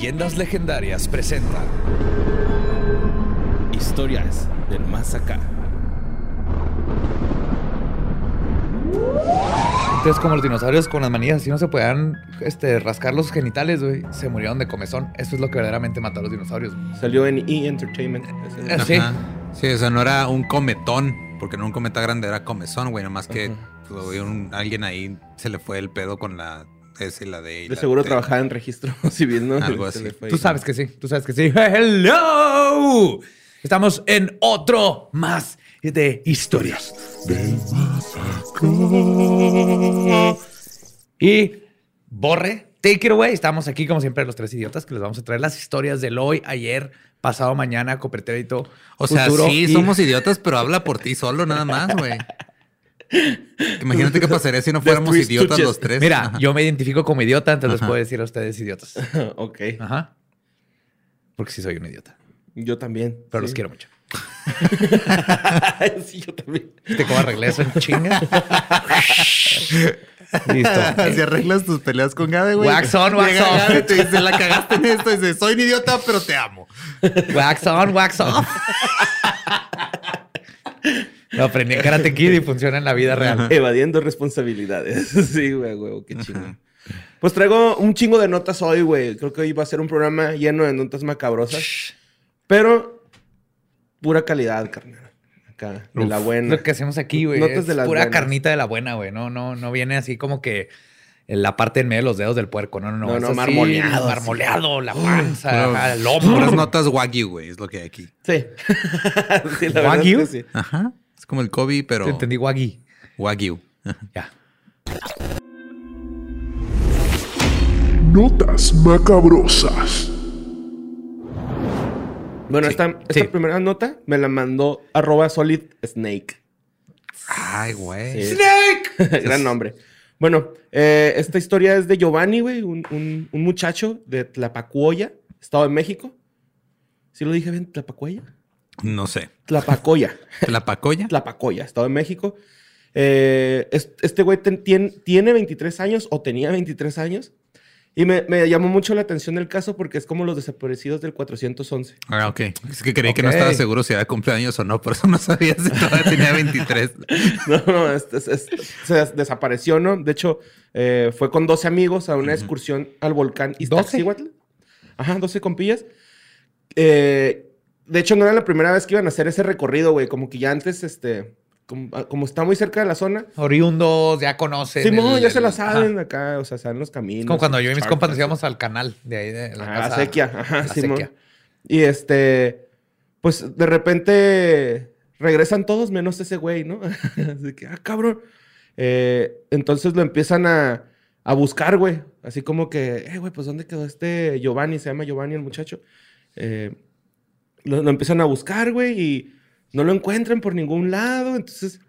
Leyendas Legendarias presenta Historias del más acá. Entonces, como los dinosaurios con las manillas así no se podían este, rascar los genitales, güey, se murieron de comezón. Eso es lo que verdaderamente mató a los dinosaurios. güey. Salió en E! Entertainment. Eh, sí. Ajá. Sí, o sea, no era un cometón, porque no un cometa grande, era comezón, güey. Nomás que pues, güey, un- alguien ahí se le fue el pedo con la S y la De la seguro trabajaba en registro civil, ¿no? Algo Se así. Tú sabes que sí, tú sabes que sí. ¡Hello! Estamos en otro más de historias. Y Borre, take it away. Estamos aquí, como siempre, los tres idiotas que les vamos a traer las historias del hoy, ayer, pasado mañana, copretérito. O sea, futuro sí, y- somos idiotas, pero habla por ti solo, nada más, güey. Imagínate qué pasaría si no fuéramos idiotas los tres. Mira, Ajá. yo me identifico como idiota, entonces les puedo decir a ustedes idiotas. ok. Ajá. Porque sí soy un idiota, Yo también. pero sí. los quiero mucho. sí, yo también. ¿Te cómo arreglé eso en chinga? Listo. Si arreglas tus peleas con Gabe, güey. Wax on, wax Llega off. Gabe te dice, la cagaste en esto. Y dice, soy un idiota, pero te amo. Wax on, wax off. Lo aprendí en Karate Kid y funciona en la vida real. Evadiendo responsabilidades. sí, güey, güey, qué chingo. Pues traigo un chingo de notas hoy, güey. Creo que hoy va a ser un programa lleno de notas macabrosas. Pero pura calidad, carnal. Acá, de la buena. Lo que hacemos aquí, güey, Notas es de las pura buenas. carnita de la buena, güey. No, no, no viene así como que la parte en medio de los dedos del puerco. No, no, no. No, no, así, marmoleado, Marmoleado, la panza, ajá, el Puras hombro. notas Wagyu, güey, es lo que hay aquí. Sí. sí, la ¿Wagyu? es que sí. Ajá. Como el Kobe, pero Te entendí, Waggy. Wagyu. Ya. Notas macabrosas. Bueno, esta, esta sí. primera nota me la mandó arroba solid snake. Ay, güey. Sí. Gran nombre. Bueno, eh, esta historia es de Giovanni, güey, un, un- un muchacho de Tlapacuoya, Estado de México. ¿Sí lo dije bien? ¿Tlapacuoya? No sé. Tlapacoya. ¿La pacoya? Tlapacoya, Estado de México. Eh, es- este güey ten- tien- tiene 23 años o tenía 23 años. Y me, me llamó mucho la atención el caso porque es como los desaparecidos del 411. Ah, ok. Es que creí que no estaba seguro si era cumpleaños o no, por eso no sabía si todavía tenía 23. No, no, es- es- es- se des- desapareció, ¿no? De hecho, eh, fue con 12 amigos a una excursión al volcán Iztaccíhuatl. Ajá, 12 compillas. Eh, de hecho, no era la primera vez que iban a hacer ese recorrido, güey. Como que ya antes, este... Como, ah, como está muy cerca de la zona. Oriundos, ya conocen. Simón, el- ya se la ajá. saben acá, o sea, saben los caminos. Es como cuando yo y mis charcas, compas nos íbamos al canal de ahí de la Ajá, casa. la sequía, ajá, la sequía. Y este, pues de repente regresan todos menos ese güey, ¿no? Así que, ah, cabrón. Eh, entonces lo empiezan a, a buscar, güey. Así como que, eh, güey, pues ¿dónde quedó este Giovanni? Se llama Giovanni el muchacho. Eh, lo, lo empiezan a buscar, güey, y no lo encuentran por ningún lado. Entonces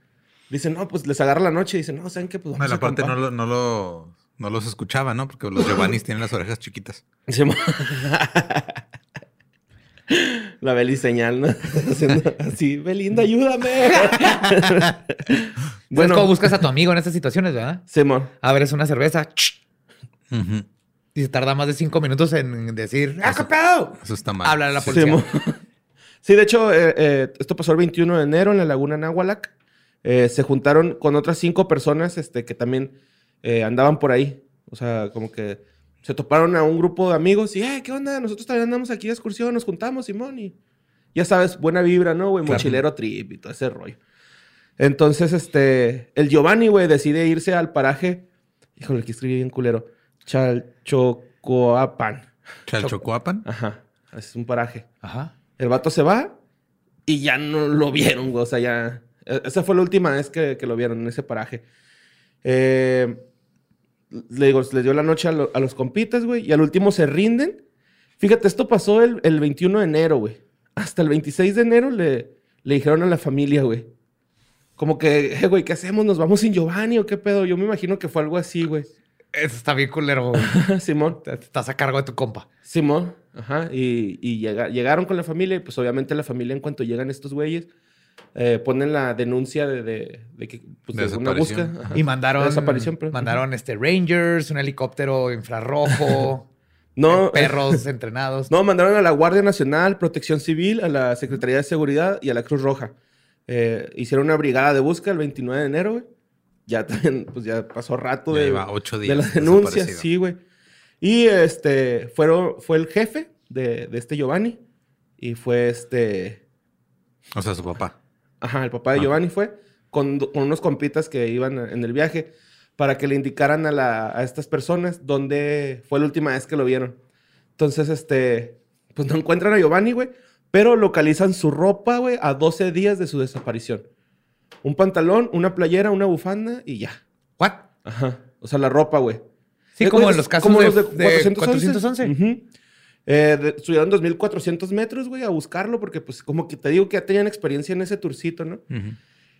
dicen, no, pues les agarra la noche y dicen, no, ¿saben qué? Pues No, vamos la a parte no, acampar". lo, no, lo, no los escuchaba, ¿no? Porque los Giovannis tienen las orejas chiquitas. Simón. La Beli señal, ¿no? Haciendo así, Belinda, ayúdame. Bueno, cómo buscas a tu amigo en estas situaciones, ¿verdad? Simón. Abres una cerveza y se tarda más de cinco minutos en decir, ¡ah, qué pedo! Eso está mal. Habla a la policía. Simón. Sí, de hecho, eh, eh, esto pasó el 21 de enero en la laguna Nahualac. Eh, se juntaron con otras cinco personas este, que también andaban por ahí. O sea, como que se toparon a un grupo de amigos y, eh, ¿qué onda? Nosotros también andamos aquí de excursión, nos juntamos, Simón. Y ya sabes, buena vibra, ¿no, güey? Claro. Mochilero trip y todo ese rollo. Entonces, este, el Giovanni, güey, decide irse al paraje. Híjole, aquí escribí bien culero. Chalchocoapan. ¿Chalchocuapan? Ajá, es un paraje. Ajá. El vato se va y ya no lo vieron, güey. O sea, ya. e- Esa fue la última vez que, que lo vieron en ese paraje. Eh, le digo, les dio la noche a, lo- a los compitas, güey. Y al último se rinden. Fíjate, esto pasó el, el 21 de enero, güey. Hasta el 26 de enero le, le dijeron a la familia, güey. Como que, eh, güey, ¿qué hacemos? ¿Nos vamos sin Giovanni o qué pedo? Yo me imagino que fue algo así, güey. Eso está bien culero. güey. Simón. Estás a cargo de tu compa. Simón, ajá, y, y llega- llegaron con la familia y pues obviamente la familia en cuanto llegan estos güeyes eh, ponen la denuncia de, de, de que pues, De una búsqueda. ajá. Y mandaron. De desaparición, pero- Mandaron este Rangers, un helicóptero infrarrojo. No, perros entrenados. No, mandaron a la Guardia Nacional, Protección Civil, a la Secretaría de Seguridad y a la Cruz Roja. Eh, hicieron una brigada de búsqueda el 29 de enero, güey. Ya también, pues ya pasó rato Ya de, lleva ocho de días denuncias, desaparecido. sí, güey. Y este, fueron, fue el jefe de, de este Giovanni y fue este, O sea, su papá. ajá, el papá de Ah. Giovanni fue con, con unos compitas que iban en el viaje para que le indicaran a, la- a estas personas dónde fue la última vez que lo vieron. Entonces, este, pues no encuentran a Giovanni, güey, pero localizan su ropa, güey, a 12 días de su desaparición. Un pantalón, una playera, una bufanda y ya. ¿What? Ajá. O sea, la ropa, güey. Sí, Eh, como en los casos como de, los de de 411. 411. Ujú. Eh, de- subieron 2.400 metros, güey, a buscarlo porque, pues, como que te digo que ya tenían experiencia en ese tourcito, ¿no? Ujú.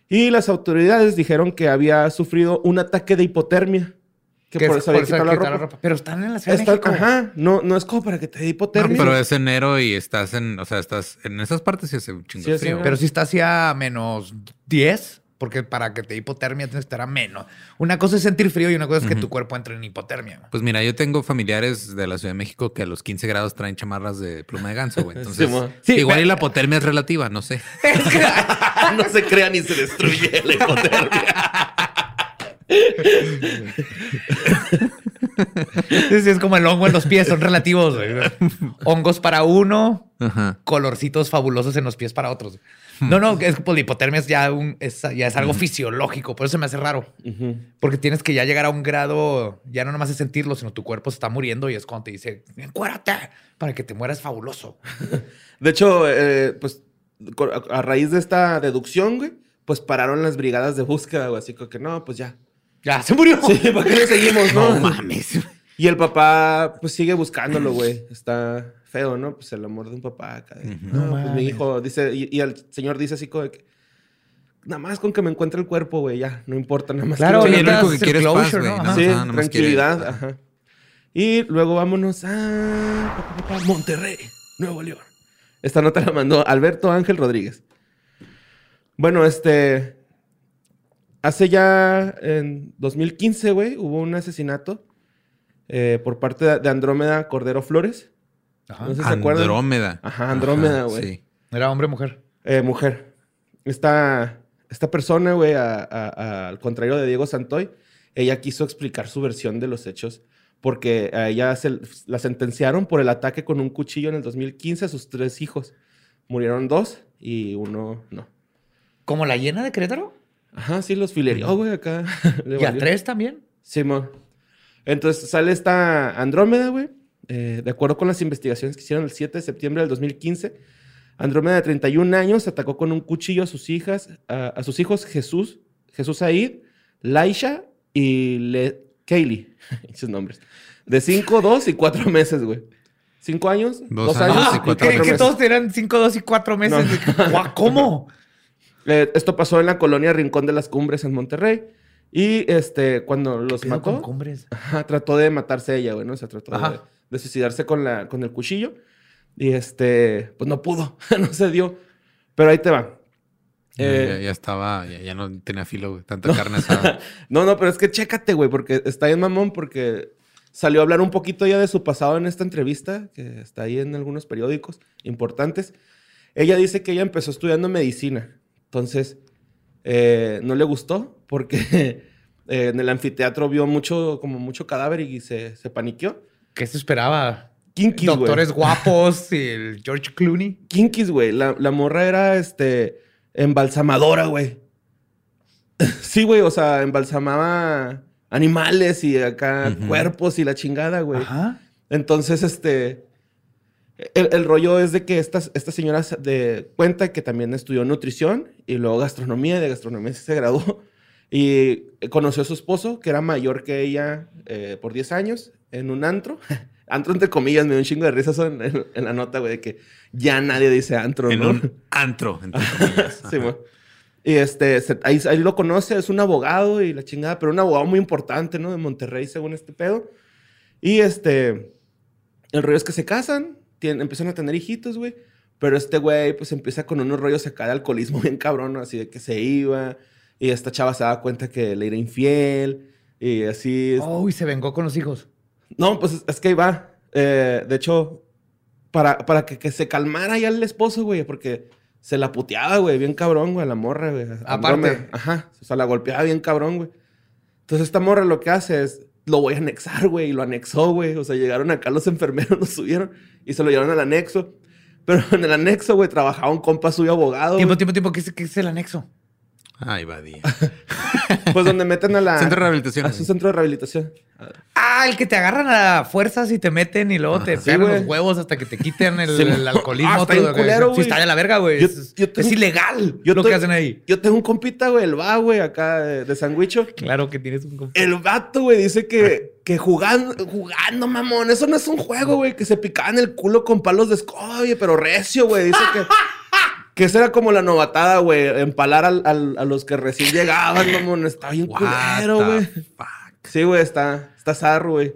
Y las autoridades dijeron que había sufrido un ataque de hipotermia. Que Que por es eso había quitado la quitar ropa. Pero están en la Ciudad de México. ajá, no, no es como para que te dé No, hipotermia. pero es enero y estás en, o sea, estás en esas partes y hace un chingo Sí, frío. Pero si está hacia menos 10, porque para que te hipotermia tienes que estar a menos. Una cosa es sentir frío y una cosa es que tu cuerpo entre en hipotermia. Pues mira, yo tengo familiares de la Ciudad de México que a los 15 grados traen chamarras de pluma de ganso, güey. Entonces. Sí, igual pero- y la hipotermia es relativa, no sé. no se crea ni se destruye la hipotermia. Sí, es como el hongo en los pies, son relativos. güey. Hongos para uno, Ajá. colorcitos fabulosos en los pies para otros. No, no, es que pues, la hipotermia es ya, un, es, ya es algo fisiológico, por eso se me hace raro. Porque tienes que ya llegar a un grado, ya no nomás es sentirlo, sino tu cuerpo se está muriendo y es cuando te dice, encuérate, para que te mueras fabuloso. De hecho, eh, pues, a, raíz de esta deducción, güey, pues pararon las brigadas de búsqueda, güey. Así que no, pues ya. Ya, se murió. Sí, ¿para qué le seguimos, no? No mames. Y el papá, pues sigue buscándolo, güey. Está feo, ¿no? Pues el amor de un papá acá. de, Ujú. No, No pues mi hijo dice, y, y el señor dice así como que, nada más con que me encuentre el cuerpo, güey, ya, no importa, nada más. Claro, quiero Sí, lo único que necesitas quiere es paz, güey. ¿no? sí, Ajá, nomás quiere- tranquilidad, ajá. Y luego vámonos a Monterrey, Nuevo León. Esta nota la mandó Alberto Ángel Rodríguez. Bueno, este. Hace ya en 2015, güey, hubo un asesinato eh, por parte de- de Andrómeda Cordero Flores. Ajá. No sé si se acuerdan. Andrómeda. Ajá, Andrómeda, Ajá, güey. Sí. Era hombre o mujer. Eh, mujer. Esta, esta persona, güey, a- a- a- al contrario de Diego Santoy, ella quiso explicar su versión de los hechos porque a ella se, la sentenciaron por el ataque con un cuchillo en el 2015 a sus tres hijos. Murieron dos y uno no. ¿Como la llena de Querétaro? Ajá, sí, los filerió, güey, acá. ¿Y a tres también? Simón. Entonces sale esta Andrómeda, güey. Eh, de acuerdo con las investigaciones que hicieron el 7 de septiembre del 2015, Andrómeda de 31 años atacó con un cuchillo a sus hijas, a, a sus hijos Jesús, Jesús Said, Laisha y Le Kaylee, esos nombres. De 5, 2 y 4 meses, güey. 5 años, Dos 2 años años, y cuatro 4 que, todos tenían 5, 2 y 4 meses. ¿Cómo? Eh, esto pasó en la colonia Rincón de las Cumbres en Monterrey. Y este, cuando los mató, con cumbres. Ajá, trató de matarse ella, güey, ¿no? O sea, trató Ajá. de suicidarse con, la, con el cuchillo. Y este, pues no pudo, no se dio. Pero ahí te va. Ya- Eh, ya, ya estaba, ya, ya no tenía filo, güey. Tanta carne asada. No, no, pero es que chécate, güey, porque está bien mamón, porque salió a hablar un poquito ya de su pasado en esta entrevista, que está ahí en algunos periódicos importantes. Ella dice que ella empezó estudiando medicina. Entonces, eh, no le gustó porque eh, en el anfiteatro vio mucho, como mucho cadáver y se, se paniqueó. ¿Qué se esperaba? Kinkies, güey. Doctores guapos y el George Clooney. Kinkies, güey. La, la morra era, este, embalsamadora, güey. sí, güey, o sea, embalsamaba animales y acá cuerpos y la chingada, güey. Ajá. Entonces, este, el, el rollo es de que esta, esta señora se- de, cuenta que también estudió nutrición y luego gastronomía, y de gastronomía se graduó. Y conoció a su esposo, que era mayor que ella eh, por 10 años, en un antro. antro entre comillas, me dio un chingo de risas en, en- en la nota, güey, de que ya nadie dice antro, en ¿no? un antro, entre comillas. Sí, güey. Y este, se- ahí, ahí lo conoce, es un abogado y la chingada, pero un abogado muy importante, ¿no? De Monterrey, según este pedo. Y este, el rollo es que se casan, tienen, empiezan a tener hijitos, güey. Pero este güey, pues empieza con unos rollos acá de alcoholismo bien cabrón, ¿no? Así de que se iba. Y esta chava se daba cuenta que le era infiel. Y así. es- Oh, y se vengó con los hijos. No, pues es, que ahí va. eh, de hecho, para, para que, que se calmara ya el esposo, güey, porque se la puteaba, güey, bien cabrón, güey, la morra, güey. Aparte. Andrómeda. Ajá, o sea, la golpeaba bien cabrón, güey. Entonces esta morra lo que hace es, lo voy a anexar, güey, y lo anexó, güey. O sea, llegaron acá los enfermeros, lo subieron y se lo llevaron al anexo. Pero en el anexo, güey, trabajaba un compa suyo abogado. Tiempo, güey. tiempo, tiempo. ¿Qué es, qué es el anexo? Ay, Badía. Pues donde meten a la... Centro de rehabilitación. A su centro de rehabilitación. Ah, el que te agarran a fuerzas y te meten y luego te Sí, pegan los huevos hasta que te quiten el, Sí, el mo- alcoholismo. Ah, está todo culero, sí, güey. está de la verga, güey. Es, ilegal Yo lo te- que hacen ahí. Yo tengo un compita, güey, el va, güey, acá de, de Sandwicho. Claro que tienes un... comp- El vato, güey, dice que, que jugando, jugando, mamón, eso no es un juego, güey, que se picaban el culo con palos de escoba, güey, pero recio, güey. Dice que, que esa era como la novatada, güey, empalar al- al- a los que recién llegaban, mamón. Está bien What culero, güey. Sí, güey, está, está zarro, güey.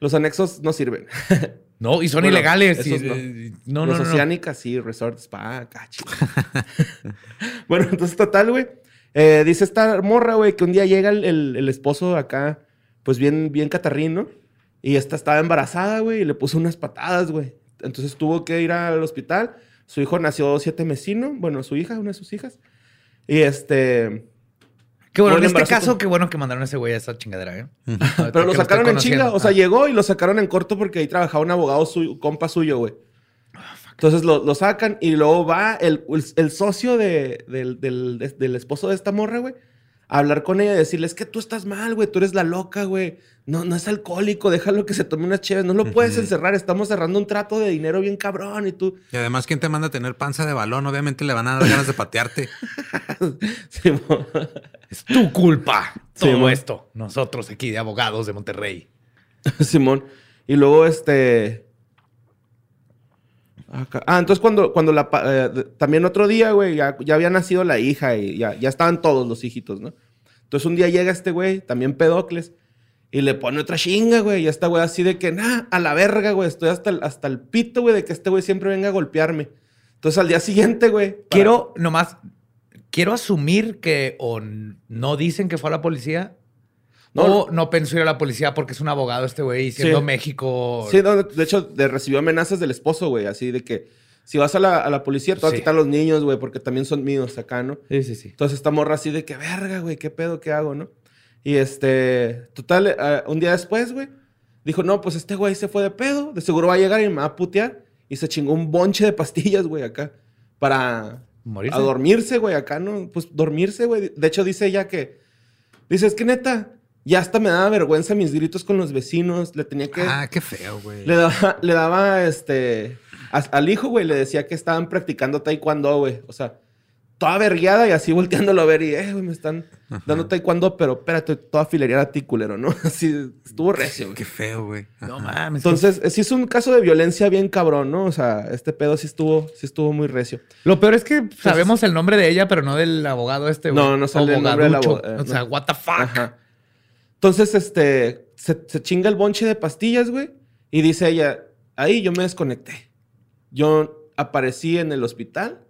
Los anexos no sirven. No, y son Bueno, ilegales. y- no. eh, no, no, Los no, no. Oceánica, sí, Resort Spa, cachi. bueno, entonces, total, güey. eh, dice esta morra, güey, que un día llega el, el- el esposo acá, pues bien, bien catarrín, ¿no? Y esta estaba embarazada, güey, y le puso unas patadas, güey. Entonces tuvo que ir al hospital. Su hijo nació siete mesino, bueno, su hija, una de sus hijas. Y este. Qué bueno, en este caso, con- qué bueno que mandaron a ese güey a esa chingadera, ¿eh? Pero lo sacaron en chinga. O sea, llegó. llegó y lo sacaron en corto porque ahí trabajaba un abogado suyo, compa suyo, güey. Entonces lo, lo sacan y luego va el, el- el socio de- del, del- de- del esposo de esta morra, güey, hablar con ella y decirle, es que tú estás mal, güey, tú eres la loca, güey. No, no es alcohólico, déjalo que se tome unas chéves. No lo puedes encerrar, estamos cerrando un trato de dinero bien cabrón y tú... Y además, ¿quién te manda a tener panza de balón? Obviamente le van a dar ganas de patearte. Sí, Es tu culpa. Sí, Todo esto. Nosotros aquí de abogados de Monterrey. Simón. Y luego, este. Acá- Ah, entonces cuando, cuando la. eh, también otro día, güey, ya, ya había nacido la hija y ya, ya estaban todos los hijitos, ¿no? Entonces un día llega este güey, también Pedocles, y le pone otra chinga, güey. Y esta güey así de que, nah, a la verga, güey. Estoy hasta el, hasta el pito, güey, de que este güey siempre venga a golpearme. Entonces al día siguiente, güey. para- Quiero nomás. Quiero asumir que o no dicen que fue a la policía. No. no pensó ir a la policía porque es un abogado este güey siendo Sí. México. Sí, no, de hecho, de- recibió amenazas del esposo, güey. Así de que si vas a la, a la policía, te a Sí. quitar los niños, güey, porque también son míos acá, ¿no? sí, sí. sí. Entonces esta morra así de que, verga, güey, ¿qué pedo, qué hago, no? Y este, total, eh, un día después, güey, dijo, no, pues este güey se fue de pedo, de seguro va a llegar y me va a putear. Y se chingó un bonche de pastillas, güey, acá, para Morirse. a dormirse, güey, acá, ¿no? Pues dormirse, güey. De hecho, dice ella que, dice, es que neta, ya hasta me daba vergüenza mis gritos con los vecinos, le tenía que... Ah, qué feo, güey. Le daba, le daba este. a- al hijo, güey, le decía que estaban practicando taekwondo, güey. O sea, toda vergueada y así volteándolo a ver y, eh, güey, me están dando taekwondo, pero espérate, toda filería a ti, culero, ¿no? Así estuvo recio, güey. Qué feo, güey. No mames. Entonces, sí es un caso de violencia bien cabrón, ¿no? O sea, este pedo sí estuvo, sí estuvo muy recio. Lo peor es que sabemos el nombre de ella, pero no del abogado este, güey. No, no sale el nombre del abogado, eh, O sea, no. what the fuck. Ajá. Entonces, este, se, chinga el bonche de pastillas, güey. Y dice ella, ahí yo me desconecté. Yo aparecí en el hospital.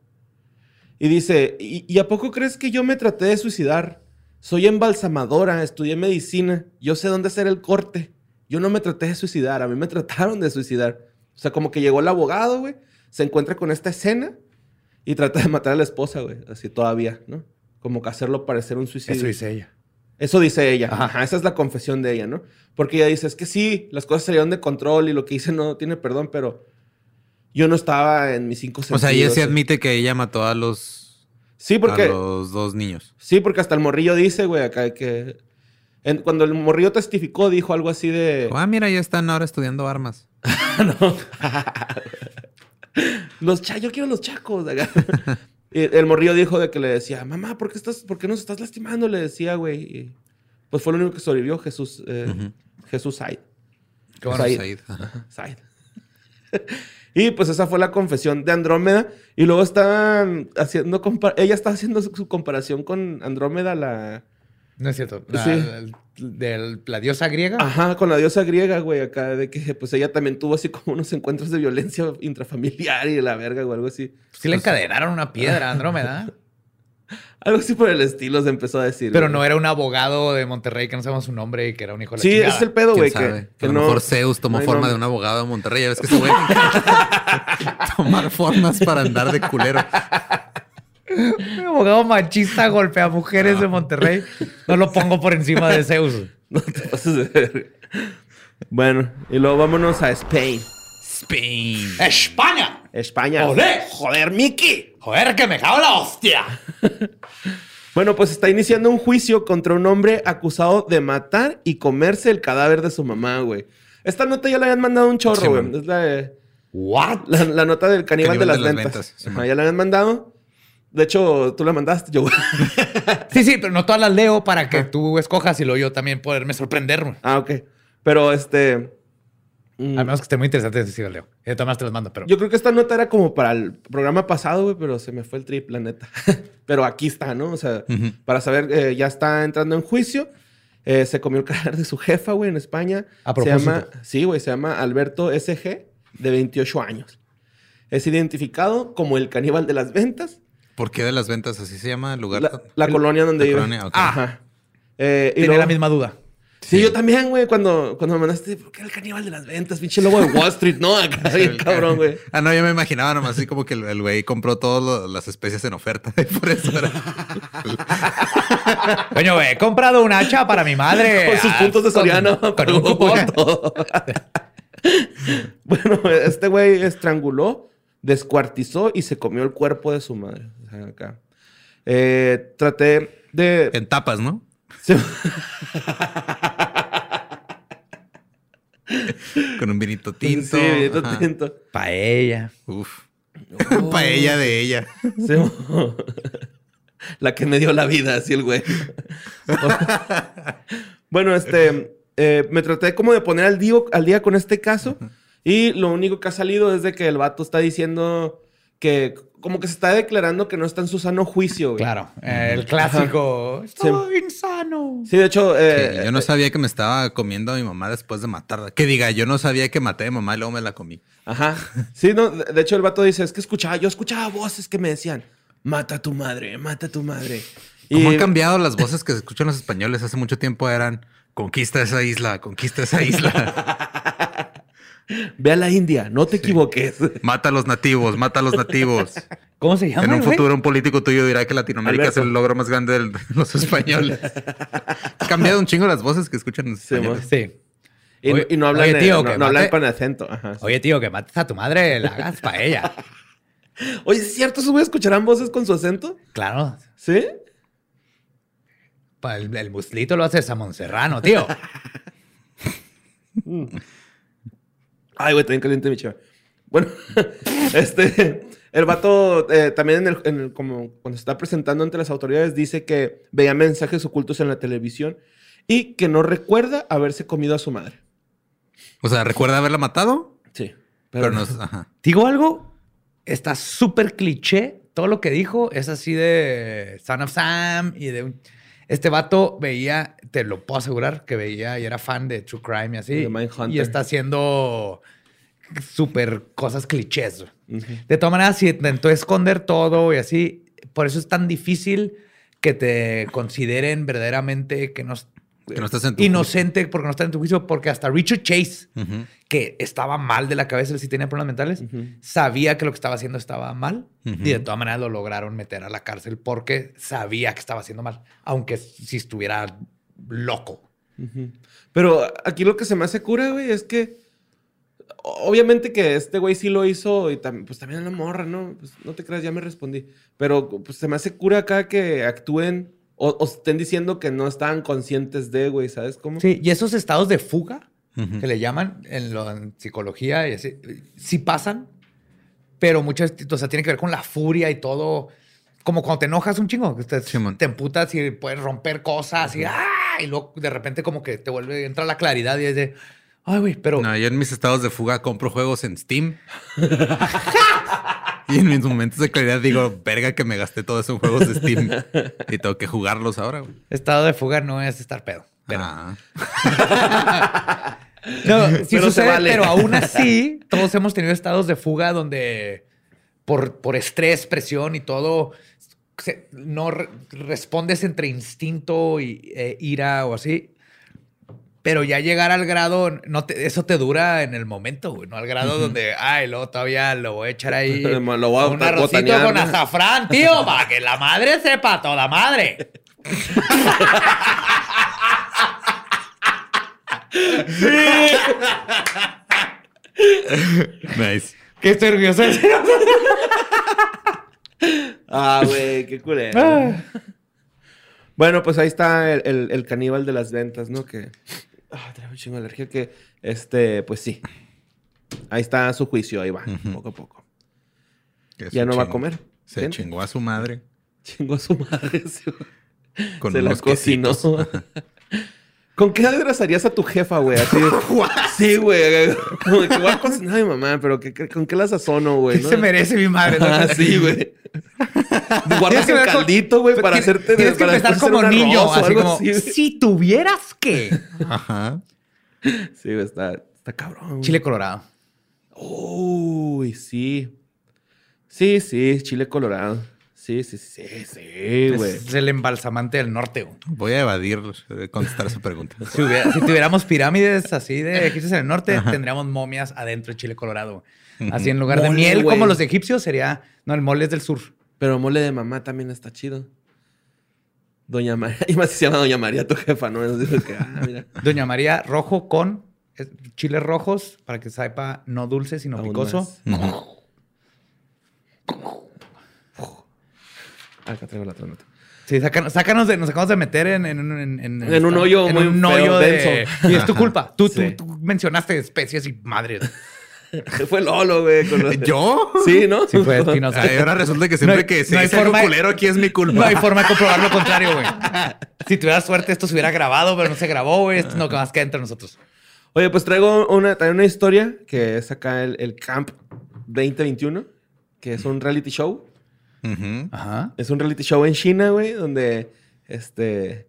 Y dice, ¿y, a poco crees que yo me traté de suicidar? Soy embalsamadora, estudié medicina, yo sé dónde hacer el corte. Yo no me traté de suicidar, a mí me trataron de suicidar. O sea, como que llegó el abogado, güey, se encuentra con esta escena y trata de matar a la esposa, güey, así todavía, ¿no? Como que hacerlo parecer un suicidio. Eso dice ella. Eso dice ella. Ajá. Esa es la confesión de ella, ¿no? Porque ella dice, es que sí, las cosas salieron de control y lo que hice no tiene perdón, pero yo no estaba en mis cinco O sentidos. sea, ella sí admite que ella mató a los, Sí, porque, a los dos niños. sí, porque hasta el morrillo dice, güey, acá que... en- cuando el morrillo testificó, dijo algo así de... Ah, mira, ya están ahora estudiando armas. Los cha yo quiero los chacos. el morrillo dijo de que le decía, mamá, ¿por qué, estás, ¿por qué nos estás lastimando? Le decía, güey. Y, pues fue lo único que sobrevivió, Jesús, eh. Jesús Said. Qué bueno. Said. Said, y pues esa fue la confesión de Andrómeda. Y luego estaban haciendo... Ella está haciendo su comparación con Andrómeda, la... No es cierto. La, Sí. del- la diosa griega. Ajá, con la diosa griega, güey, acá, de que pues ella también tuvo así como unos encuentros de violencia intrafamiliar y de la verga o algo así. Sí le encadenaron una piedra Andrómeda. Algo así por el estilo se empezó a decir. Pero güey. no era un abogado de Monterrey que no sabemos su nombre y que era un hijo de la Sí, chingada. es el pedo, ¿Quién güey. Que, que a lo no. mejor Zeus tomó forma nombre. de un abogado de Monterrey. Ya ves que ese güey tomar formas para andar de culero. Un abogado machista golpea mujeres de Monterrey. No lo pongo por encima de Zeus. No te pases de ver. Bueno, y luego vámonos a Spain. Spain. ¡España! España. ¡Olé! ¡Joder, Mickey! ¡Joder, que me cago en la hostia! Bueno, pues está iniciando un juicio contra un hombre acusado de matar y comerse el cadáver de su mamá, güey. Esta nota ya la habían mandado un chorro, Sí, güey. es la, de- ¿What? la, la nota del caníbal, Caníbal de las de las ventas. ventas, sí, Ajá, man. ya la habían mandado. De hecho, tú la mandaste, yo. Sí, sí, pero no todas las leo para que tú escojas y luego yo también poderme sorprender. ah, ok. Pero este. mm, Al menos que esté muy interesante, sí las leo. De todas te las mando, pero... Yo creo que esta nota era como para el programa pasado, güey, pero se me fue el trip, la neta. pero aquí está, ¿no? O sea, para saber, eh, ya está entrando en juicio. Eh, se comió el cadáver de su jefa, güey, en España. A Se propósito. llama, sí, güey, se llama Alberto SG, de 28 años. Es identificado como el caníbal de las ventas, ¿Por qué de las ventas? ¿Así se llama el lugar? la, la colonia donde la vive. colonia, ok. Ajá. Eh, y Tenía luego- la misma duda. Sí, yo también, güey, cuando, cuando me mandaste, ¿por qué el caníbal de las ventas? Pinche logo de Wall Street, ¿no? Acá, bien cabrón, güey. Ah, no, yo me imaginaba nomás así como que el güey compró todas las especies en oferta. Y por eso era. Coño, güey, he comprado un hacha para mi madre. Con sus Ah, puntos de con- Soriano. Con un cupón. todo. bueno, este güey estranguló, descuartizó y se comió el cuerpo de su madre. Acá. Eh, traté de... En tapas, ¿no? Sí. Con un vinito tinto. Sí, vinito Ajá. tinto. Paella. Uf. Paella de ella. Sí. La que me dio la vida, así el güey. bueno, este, eh, me traté como de poner al día, al día con este caso y lo único que ha salido es de que el vato está diciendo que como que se está declarando que no está en su sano juicio. güey. Claro, el clásico. Estoy insano. Sí, de hecho, eh, Sí, yo no sabía que me estaba comiendo a mi mamá después de matarla. Que diga, yo no sabía que maté a mi mamá y luego me la comí. Ajá. Sí, no, de de hecho el vato dice, es que escuchaba, yo escuchaba voces que me decían, mata a tu madre, mata a tu madre. ¿Cómo Y- han cambiado las voces que se escuchan los españoles? Hace mucho tiempo eran conquista esa isla, conquista esa isla. Ve a la India, no te equivoques. mata a los nativos, mata a los nativos. ¿Cómo se llama? En un futuro un político tuyo dirá que Latinoamérica Alberto. es el logro más grande de los españoles. Ha cambiado un chingo las voces que escuchan los Sí, españoles. Sí. Y, Oye- y no hablan, oye, no, hablan con acento. Ajá. Oye, tío, que mates a tu madre, la hagas paella. Oye, ¿es cierto? ¿Esos güeyes escucharán voces con su acento? Claro. ¿Sí? El, el muslito lo hace Samon Serrano, tío. Ay, güey, también caliente mi chiva. Bueno, este, el vato eh, también en el, en el- como cuando se está presentando ante las autoridades dice que veía mensajes ocultos en la televisión y que no recuerda haberse comido a su madre. O sea, ¿recuerda haberla matado? Sí. Pero, no. Ajá. Digo algo, está súper cliché. Todo lo que dijo es así de Son of Sam y de un... Este vato veía, te lo puedo asegurar, que veía y era fan de True Crime y así. Y está haciendo súper cosas clichés. De todas maneras, si intentó esconder todo y así, por eso es tan difícil que te consideren verdaderamente que no, Que no estás en tu inocente porque no está en tu juicio, porque hasta Richard Chase, Ujú. que estaba mal de la cabeza, él sí tenía problemas mentales, Ujú. sabía que lo que estaba haciendo estaba mal Ujú. y de todas maneras lo lograron meter a la cárcel porque sabía que estaba haciendo mal, aunque si estuviera loco. Pero aquí lo que se me hace cura, güey, es que obviamente que este güey sí lo hizo y tam- pues también la morra, ¿no? Pues no te creas, ya me respondí. Pero pues se me hace cura acá que actúen o, o estén diciendo que no estaban conscientes de, güey, ¿sabes cómo? Sí, y esos estados de fuga Ujú. que le llaman en, lo- en psicología y así, sí pasan, pero muchas, o sea, tiene que ver con la furia y todo. Como cuando te enojas un chingo, que te, te emputas y puedes romper cosas y, ¡ah! y luego de repente como que te vuelve, entra la claridad y es de, ay, güey, pero No, yo en mis estados de fuga compro juegos en Steam. y en mis momentos de claridad digo, verga que me gasté todo eso en juegos de Steam. y tengo que jugarlos ahora, güey. estado de fuga no es estar pedo. Pero, Ah. no, sí Pero sucede, vale. pero aún así, todos hemos tenido estados de fuga donde por, por estrés, presión y todo, se- no re- respondes entre instinto y eh, ira o así. Pero ya llegar al grado, no te- eso te dura en el momento, güey, no al grado donde, ay, luego todavía lo voy a echar ahí. Lo voy a un arrocito con azafrán, tío, para que la madre sepa, toda madre. Nice. Que estoy orgulloso. Ah, güey, qué culero. Bueno, pues ahí está el, el- el caníbal de las ventas, ¿no? Que. Ah, traigo un chingo de alergia. Que, este, pues sí. Ahí está su juicio, ahí va, poco a poco. Ya no va a comer. Se chingó a su madre. Chingó a su madre. sí. Con Se la cocinó. ¿Con qué aderezarías a tu jefa, güey? Así de- sí, güey. Como que voy a cocinar a mi mamá, pero ¿qué- qué- ¿con qué la sazono, güey? ¿Qué no? se merece mi madre? Ah, sí, güey. Tienes Guardas que el caldito, güey, para hacerte... Tienes que para empezar como niño, o así algo como, así, si tuvieras que. Ajá. Sí, güey, está, está cabrón. güey. Chile colorado. Uy, sí. Sí, sí, chile colorado. Sí, sí, sí, sí, güey. Es el embalsamante del norte. güey. Voy a evadir eh, contestar su pregunta. Si, hubiera- si tuviéramos pirámides así de egipcios en el norte, tendríamos momias adentro de Chile colorado. Así en lugar de miel como los egipcios sería... No, el mole es del sur. Pero mole de mamá también está chido. Doña María. Y más si se llama Doña María, tu jefa, ¿no? Que, ah, mira. Doña María rojo con chiles rojos para que sepa no dulce, sino Aún picoso. Ujú. Acá traigo la otra nota. Sí, sácanos, sácanos de, nos acabamos de meter en, en, un- en, en- En un hoyo en muy un feo, hoyo de- denso. Y es tu culpa. Tú, Sí. tú, tú mencionaste especies y madres. Fue Lolo, güey. con ¿Yo? Sí, ¿no? Sí, fue ahora resulta que siempre No hay- que se no dice algo forma de- culero aquí es mi culpa. No hay forma de comprobar lo contrario, güey. Si tuviera suerte, esto se hubiera grabado, pero no se grabó, güey. Esto no que más queda entre nosotros. Oye, pues traigo una, también una historia que es acá el, el Camp 2021, que es un reality show. Ajá. Es un reality show en China, güey, donde este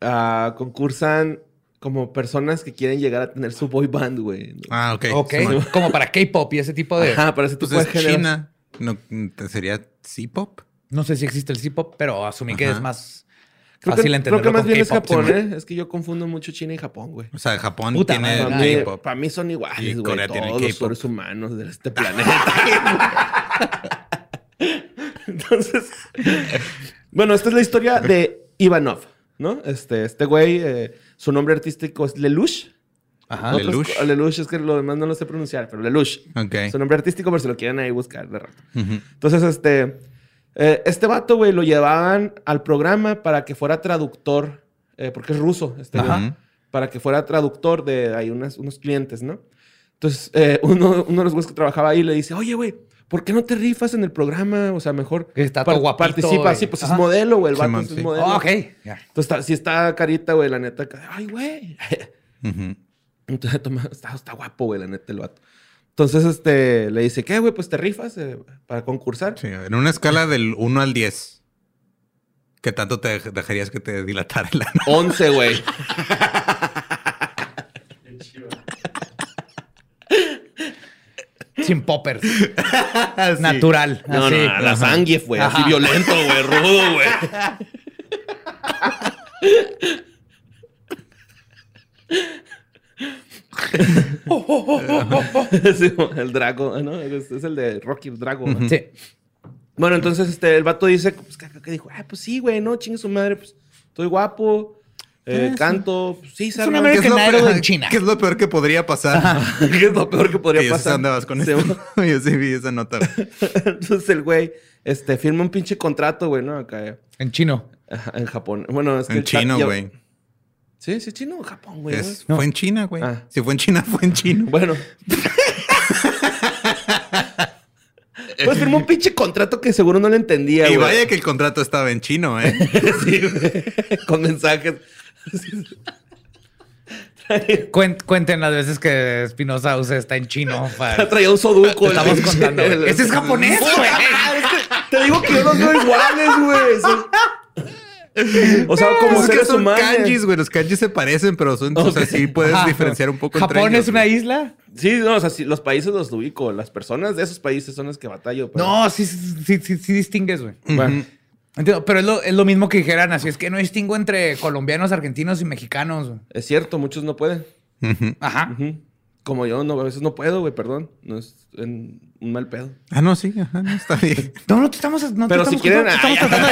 ah, concursan como personas que quieren llegar a tener su boy band, güey. Ah, ok. Ok. Sí. Como para K-pop y ese tipo de. Ajá, para ese Pues tipo de es. China. No, ¿te- ¿Sería C-pop? No sé si existe el C-pop, pero asumí que es más Creo fácil que, entenderlo. creo que más con bien es Japón, ¿eh? Es que yo confundo mucho China y Japón, güey. O sea, Japón Puta tiene Para mí, K-pop. para mí son Y iguales, güey. Corea tiene Todos los seres humanos de este planeta. Entonces, bueno, esta es la historia de Ivanov, ¿no? Este, este güey, eh, su nombre artístico es Lelouch. Ajá. Lelouch. Lelouch, es que lo demás no lo sé pronunciar, pero Lelouch. Ok. Su nombre artístico, por si lo quieren ahí buscar de rato. Ujú. Entonces, este, eh, este vato, güey, lo llevaban al programa para que fuera traductor, eh, porque es ruso, este güey, Ajá. para que fuera traductor de ahí unas- unos clientes, ¿no? Entonces, eh, uno, uno de los güeyes que trabajaba ahí le dice, oye, güey, ¿por qué no te rifas en el programa? O sea, mejor Que está todo guapito, participa. güey. Sí, pues Ajá. es modelo, güey, el vato es sí. modelo. Oh, ok. Entonces, está, sí está carita, güey, la neta. Ay, güey. Entonces, toma, está, está guapo, güey, la neta, el vato. Entonces, este, le dice, ¿qué, güey? Pues te rifas eh, para concursar. Sí, en una escala del 1 al 10, ¿qué tanto te dej- dejarías que te dilatara el ano? 11, güey. Sin poppers. Natural. No, así. no, la sangre, güey. Así violento, güey. Rudo, güey. Sí, el Drago, ¿no? Es, es el de Rocky Drago. ¿no? Sí. Bueno, entonces este, el vato dice, pues, ¿qué, qué dijo? Ah, pues sí, güey, no, chingue su madre, pues, estoy guapo, eh, canto, pues, sí, se un. American ¿Qué es peor- en China. ¿Qué es lo peor que podría pasar? ¿Qué es lo peor que podría Que yo pasar? dónde vas con Sí, esto. Yo sí vi esa nota. güey. Entonces el güey, este, firma un pinche contrato, güey, ¿no? Acá, eh, En chino. en Japón. Bueno, es que... En chino, ya- güey. Sí, sí, chino o Japón, güey. Es- ¿no? Fue en China, güey. Ah. Si fue en China, fue en chino. Bueno. pues firmó un pinche contrato que seguro no le entendía, Y vaya que el contrato estaba en chino, ¿eh? Sí, güey. Con mensajes. Cuen- cuenten las veces que Espinosa usa está en chino. para- Traía un soduco. Estamos contando. el- Ese es japonés, güey. Te digo que yo los veo iguales, güey. Son- O sea, como es que son humanos. kanjis, güey. Los kanjis se parecen, pero son... O sea, sí puedes Ajá. diferenciar un poco entre ¿Japón ellos, es una güey. isla? Sí, no, o sea, sí, los países los ubico. Las personas de esos países son las que batallo. pero- No, sí, sí, sí, sí, sí distingues, güey. Bueno. Entiendo, pero es lo, es lo mismo que dijeran así, es que no distingo entre colombianos, argentinos y mexicanos. Es cierto, muchos no pueden. Ajá. Como yo, no, a veces no puedo, güey, perdón. No es en un mal pedo. Ah, no, sí, ajá, no, está bien. No, no te estamos. No te Pero si estamos- quieren- no te estamos tratando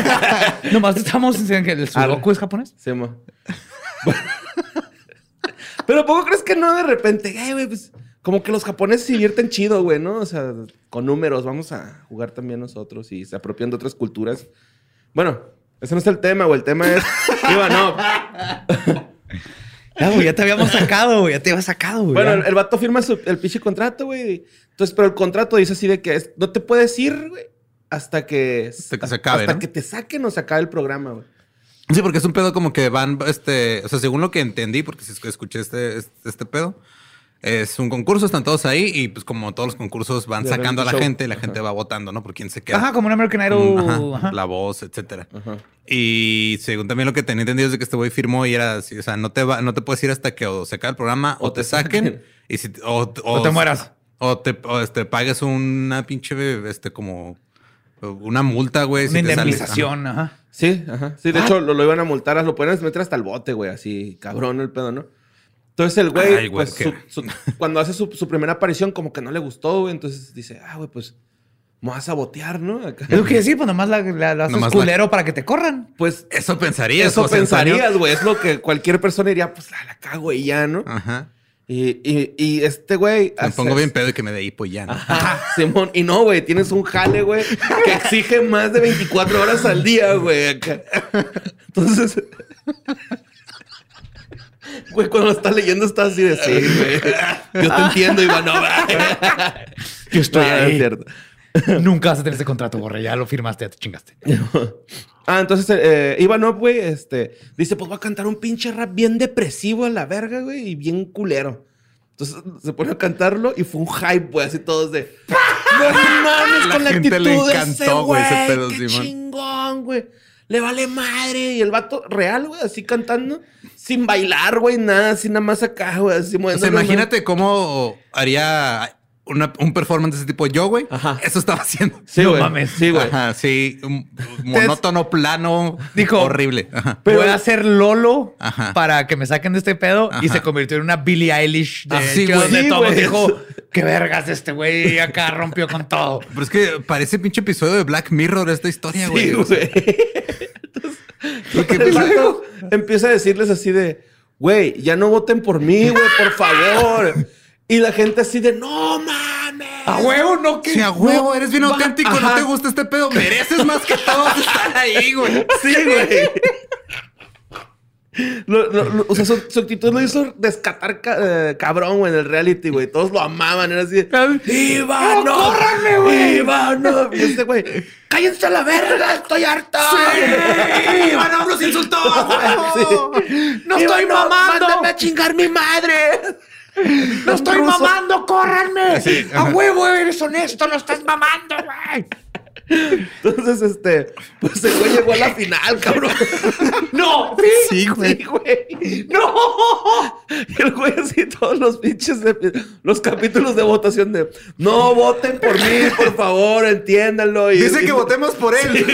de- Nomás te estamos diciendo que el sudoku es japonés. Se llama. Pero ¿poco crees que no de repente? "Ay, güey, pues, como que los japoneses se divierten chido, güey, ¿no? O sea, con números, vamos a jugar también nosotros y se apropian de otras culturas. Bueno, ese no es el tema, güey. El tema es. Iba, no. Ya, güey, ya te habíamos sacado, güey. Ya te habías sacado, güey. Bueno, el, el vato firma su- el pinche contrato, güey. Entonces, pero el contrato dice así de que es- no te puedes ir, güey, hasta que, Hasta que se acabe, Hasta ¿no? que te saquen o se acabe el programa, güey. Sí, porque es un pedo como que van, este, o sea, según lo que entendí, porque si escuché este, este, este pedo, es un concurso, están todos ahí y pues como todos los concursos van De sacando a la show. gente y la gente va votando, ¿no? Por quién se queda. Ajá, como un American Idol. ajá, Ajá. la voz, etcétera. Ajá. Y según también lo que tenía entendido es de que este güey firmó y era así, o sea, no te va, no te puedes ir hasta que o se acabe el programa o, O te te saquen, saquen. y si, o, O te mueras. O te o este, pagues una pinche, este, como una multa, güey. Una si indemnización, ajá. Sí, ajá. Sí, de Ah. hecho, lo, lo iban a multar, lo pueden meter hasta el bote, güey, así, cabrón el pedo, ¿no? Entonces el güey, Ay, güey, pues, qué- su- su- cuando hace su, su primera aparición, como que no le gustó, güey. Entonces dice, ah, güey, pues, me vas a sabotear, ¿no? Acá. Es lo que decir, pues nomás la, la, la haces Nomás la- culero para que te corran. Pues, Eso pensarías. eso José Antonio. pensarías, güey. Es lo que cualquier persona diría, pues, la, la cago y ya, ¿no? Ajá. Y, y, y este güey... Me hace- pongo bien pedo y que me dé hipo y ya. ¿no? Ajá, Simón. Y no, güey, tienes un jale, güey, que exige más de 24 horas al día, güey. acá. Entonces, güey, cuando lo estás leyendo estás así de sí, güey. Yo te entiendo, Ivanova. Yo estoy No, ahí. es cierto. Nunca vas a tener ese contrato, Borre. Ya lo firmaste, ya te chingaste. Ah, entonces eh, Ivanov, güey, este, dice, pues voy a cantar un pinche rap bien depresivo a la verga, güey, y bien culero. Entonces se pone a cantarlo y fue un hype, güey, así todos de... No mames La con la actitud le encantó, güey, ese pedo, Qué Simón. chingón, güey. Le vale madre. Y el vato real, güey, así cantando, sin bailar, güey, nada, así nada más acá, güey, así O sea, imagínate cómo haría una- un performance de ese tipo yo, güey. Ajá. Eso estaba haciendo. Sí, No güey. mames. Sí, güey. Ajá, sí. un- monótono, plano. Dijo- horrible. Ajá. Voy a hacer Lolo Ajá. para que me saquen de este pedo y se convirtió en una Billie Eilish de Así, que güey. donde Sí, dijo qué vergas este güey acá rompió con todo. Pero es que parece pinche episodio de Black Mirror esta historia, güey. Sí, O sea, güey. porque, vato empieza a decirles así de, güey, ya no voten por mí, güey, por favor. Y la gente así de, no mames. A huevo, no que Si a huevo eres bien va- auténtico, no te gusta este pedo, mereces más que todos estar ahí, güey. Sí, güey. Lo- lo- lo- o sea, su, su actitud lo hizo descatar ca- eh, cabrón, güey, en el reality, güey. Todos lo amaban. Era así. ¡Ivano! ¡No, córranme, güey! ¡Ivano! Y este güey, ¡cállense a la verga! ¡Estoy harto! ¡Sí! ¡Ivano los insultó! Sí. ¡No estoy mamando! ¡Mándame a chingar mi madre! ¡No estoy Ruso. mamando! ¡Córranme! Sí, ¡A huevo eres honesto! ¡No estás mamando, güey! Entonces, este, pues el güey llegó a la final, cabrón. ¡No! Sí, güey. Sí, güey. ¡No! Y el güey así todos los pinches de- los capítulos de votación de no voten por mí, por favor, entiéndanlo. Y, Dice y- que votemos por él.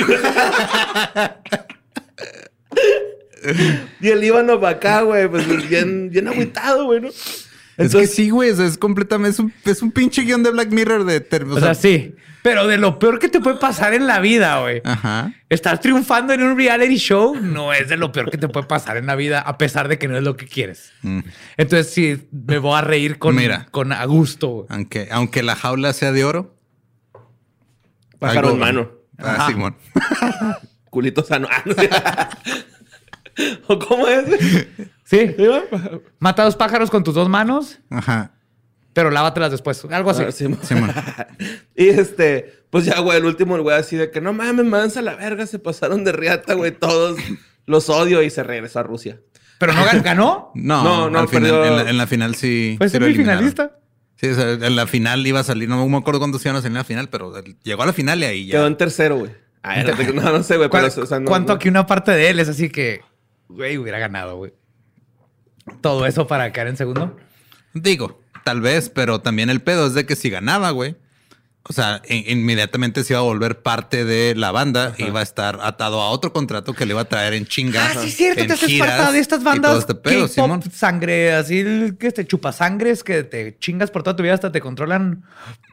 Y el Líbano para acá, güey, pues bien, bien agüitado, güey, ¿no? Es que sí, güey. o sea, es completamente. Es un, es un pinche guion de Black Mirror de. o O sea, sí. Pero de lo peor que te puede pasar en la vida, güey. Ajá. Estar triunfando en un reality show no es de lo peor que te puede pasar en la vida, a pesar de que no es lo que quieres. Mm. Entonces, sí, me voy a reír con, Mira. con a gusto. güey. Aunque, aunque la jaula sea de oro. pájaro en mano, Ah. Simón. culito sano. ¿O cómo es? Sí. ¿Sí? Mata dos pájaros con tus dos manos, Ajá. pero lávatelas después. Algo así. Ah, Simón. Simón. Y este, pues ya, güey, el último, el güey así de que no mames, mansa la verga, se pasaron de riata, güey, todos los odio y se regresó a Rusia. Pero no gan- ganó. No, No, no, al final, perdió- en, la, en la final sí. Fue sí eliminaron. semifinalista. Sí, o sea, en la final iba a salir, no me acuerdo cuántos iban a salir en la final, pero llegó a la final y ahí ya. Quedó en tercero, güey. Ah, no, no sé, güey, pero, ¿Cuál- o sea, no- ¿Cuánto no- aquí una parte de él es así que, güey, hubiera ganado, güey? Todo eso para quedar en segundo. Digo, tal vez, pero también el pedo es de que si ganaba, güey, O sea, in- inmediatamente se iba a volver parte de la banda y iba a estar atado a otro contrato que le iba a traer en chinga. Ah, sí, es cierto, en te haces giras parte de estas bandas este pedo, K-pop, Simón. sangre, así el que te chupasangres, que te chingas por toda tu vida hasta te controlan.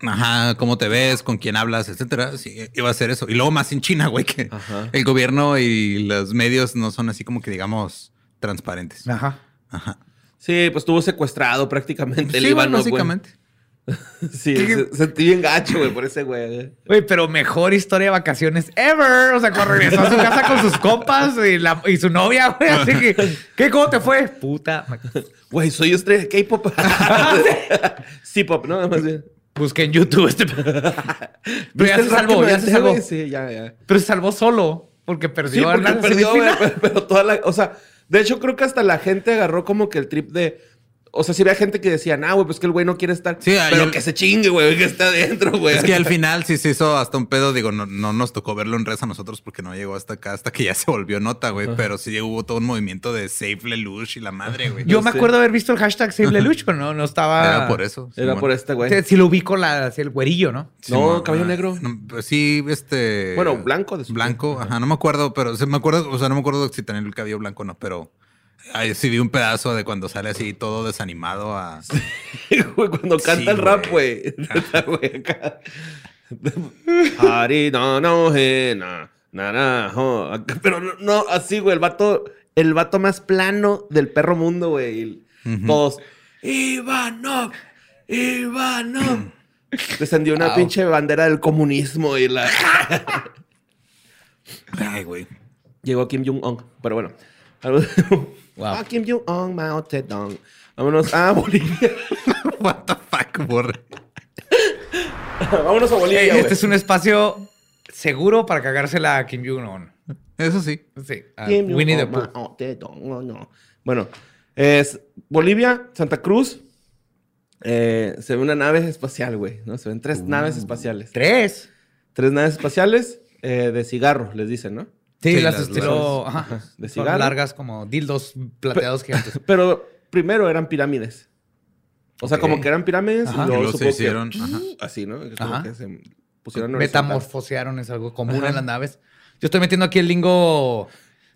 Ajá, cómo te ves, con quién hablas, etcétera. Sí, iba a ser eso. Y luego más en China, güey, que Ajá. el gobierno y los medios no son así como que digamos transparentes. Ajá. Ajá. Sí, pues estuvo secuestrado prácticamente el Sí, Líbano, bueno, güey. Sí, se- sentí bien gacho, güey, por ese güey. Güey, pero mejor historia de vacaciones ever. O sea, cuando regresó a su casa con sus compas y, la- y su novia, güey. Así que, ¿qué? ¿Cómo te fue? Puta. Güey, soy estrella de K-pop. sí, pop, ¿no? Más bien. Busqué en YouTube este. Pero ¿Viste ya se salvó, ya se salvó. Sí, ya, ya. Pero se salvó solo porque perdió Sí, porque en la perdió, pero, pero toda la... O sea, de hecho creo que hasta la gente agarró como que el trip de... O sea, sí había gente que decía, nah, güey, pues que el güey no quiere estar. Sí, pero el- que se chingue, güey, que está adentro, güey. Es que al final sí se hizo hasta un pedo. Digo, no, no nos tocó verlo en res a nosotros porque no llegó hasta acá, hasta que ya se volvió nota, güey. Pero sí hubo todo un movimiento de Save Lelouch y la madre, güey. Yo me sé. acuerdo haber visto el hashtag Save Lelouch, pero no, no estaba. Era por eso. Era por este, güey. Sí, sí lo ubico la, así el güerillo, ¿no? No, cabello ah, negro. no, pues sí, este. Bueno, blanco de su- Blanco, ajá, no me acuerdo, pero se me acuerdo, o sea, no me acuerdo si tenía el cabello blanco o no, pero ay, sí vi un pedazo de cuando sale así todo desanimado a. Güey, cuando canta Sí, el rap, güey. Ari, no, no, na, jo. Acá, Pero no, no, así, güey, el vato, el vato más plano del perro mundo, güey. Todos, Ivanov, Ivanov. Descendió una Wow. pinche bandera del comunismo y la... Ay, güey. Llegó Kim Jong-un, pero bueno. Wow. Ah, Kim Jong-un, Mao Zedong. Vámonos a Bolivia. What the fuck, borre. Vámonos a Bolivia, este es un espacio seguro para cagársela a Kim Jong-un. Eso sí. Sí, Kim Winnie the Pooh. Mao Zedong, no, no. Bueno, es Bolivia, Santa Cruz. eh, se ve una nave espacial, güey. ¿no? Se ven tres naves espaciales. Tres. Tres naves espaciales eh, de cigarro, les dicen, ¿no? Sí, Sí, las las- ajá, de son cigarro. largas como dildos plateados gigantes. Pero primero eran pirámides. O sea, como que eran pirámides Ajá. y luego, Y luego se que- hicieron, ajá. así, ¿no? Que como Ajá. que se pusieron. Metamorfosearon es algo común Ajá. en las naves. Yo estoy metiendo aquí el lingo,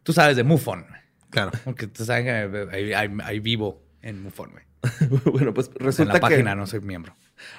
tú sabes, de MUFON. Claro. Porque tú sabes que ahí vivo en MUFON, güey. bueno, pues O sea, en resulta la que... página no soy miembro.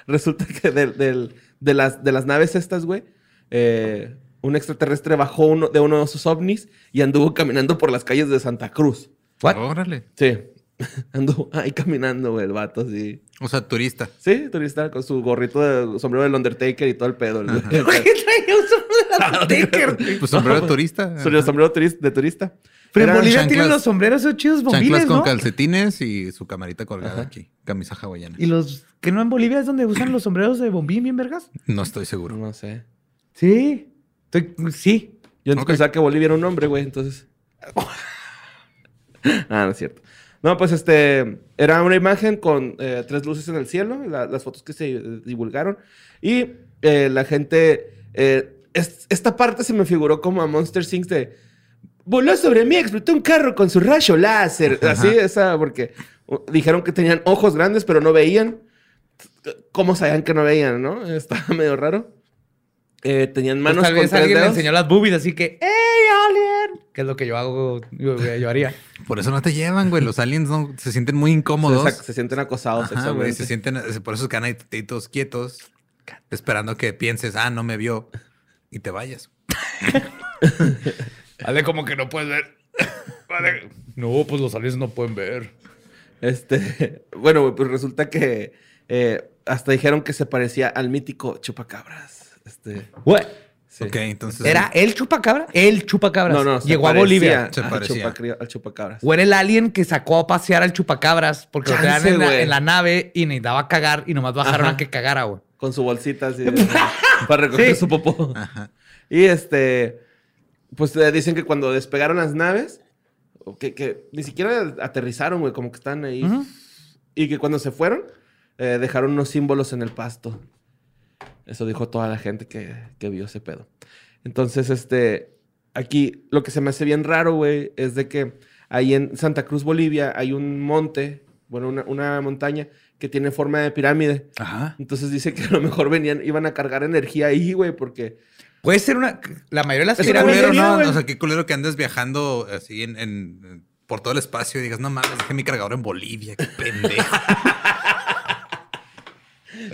Resulta que de, las, de las naves estas, güey, eh, un extraterrestre bajó uno, de uno de sus ovnis y anduvo caminando por las calles de Santa Cruz. ¿What? Órale. Sí. Anduvo ahí caminando, güey, el vato, así. O sea, turista. Sí, turista con su gorrito de sombrero del Undertaker y todo el pedo. el- ¿Por qué traía un sombrero de Undertaker? Pues sombrero de turista. Sombrero turis- de turista. Pero en Bolivia chanclas- tienen los sombreros esos chidos Chanclas bombiles, con ¿no? calcetines y su camarita colgada aquí. Camisa hawaiana. Y los que no en Bolivia es donde usan los sombreros de bombín bien vergas. No estoy seguro. No sé. Sí. Estoy- sí. Yo antes pensaba que Bolivia era un hombre, güey, entonces. ah, no es cierto. No, pues este. Era una imagen con eh, tres luces en el cielo, la- las fotos que se eh, divulgaron. Y eh, la gente. eh, es- esta parte se me figuró como a Monster Things de. Voló sobre mí, explotó un carro con su rayo láser. Ajá. Así, esa, porque dijeron que tenían ojos grandes, pero no veían. ¿Cómo sabían que no veían, no? Estaba medio raro. Eh, tenían Pues manos tal con vez tres alguien le dedos. enseñó las boobies, así que, ¡Hey, alien! Que es lo que yo hago, yo, yo haría. Por eso no te llevan, güey. Los aliens no, se sienten muy incómodos. Se sienten acosados Ajá, güey. Se sienten, por eso es que ahí tetitos quietos, esperando que pienses, ah, no me vio y te vayas. Vale, como que no puedes ver. Vale. No, pues los aliens no pueden ver. Este, bueno, güey, pues resulta que eh, hasta dijeron que se parecía al mítico chupacabras. Este, What? sí. Ok, entonces. ¿Era el chupacabra? El chupacabras. No, no, se Llegó a Bolivia. Se al al chupacabras. O era el alien que sacó a pasear al chupacabras porque lo Chance, tenían en la, en la nave y necesitaba cagar y nomás bajaron Ajá. a que cagara, güey. Con su bolsita así de- para recoger Sí. su popó. Ajá. Y este, pues eh, dicen que cuando despegaron las naves, que, que ni siquiera aterrizaron, güey, como que están ahí. Y que cuando se fueron, eh, dejaron unos símbolos en el pasto. Eso dijo toda la gente que, que vio ese pedo. Entonces, este, aquí lo que se me hace bien raro, güey, es de que ahí en Santa Cruz, Bolivia, hay un monte, bueno, una, una montaña que tiene forma de pirámide. Ajá. Entonces dice que a lo mejor venían, iban a cargar energía ahí, güey, porque... Puede ser una. La mayoría de las pirámides. culero, ¿no? güey. O sea, qué culero que andes viajando así en, en- por todo el espacio y digas, no mames, dejé mi cargador en Bolivia, qué pendejo.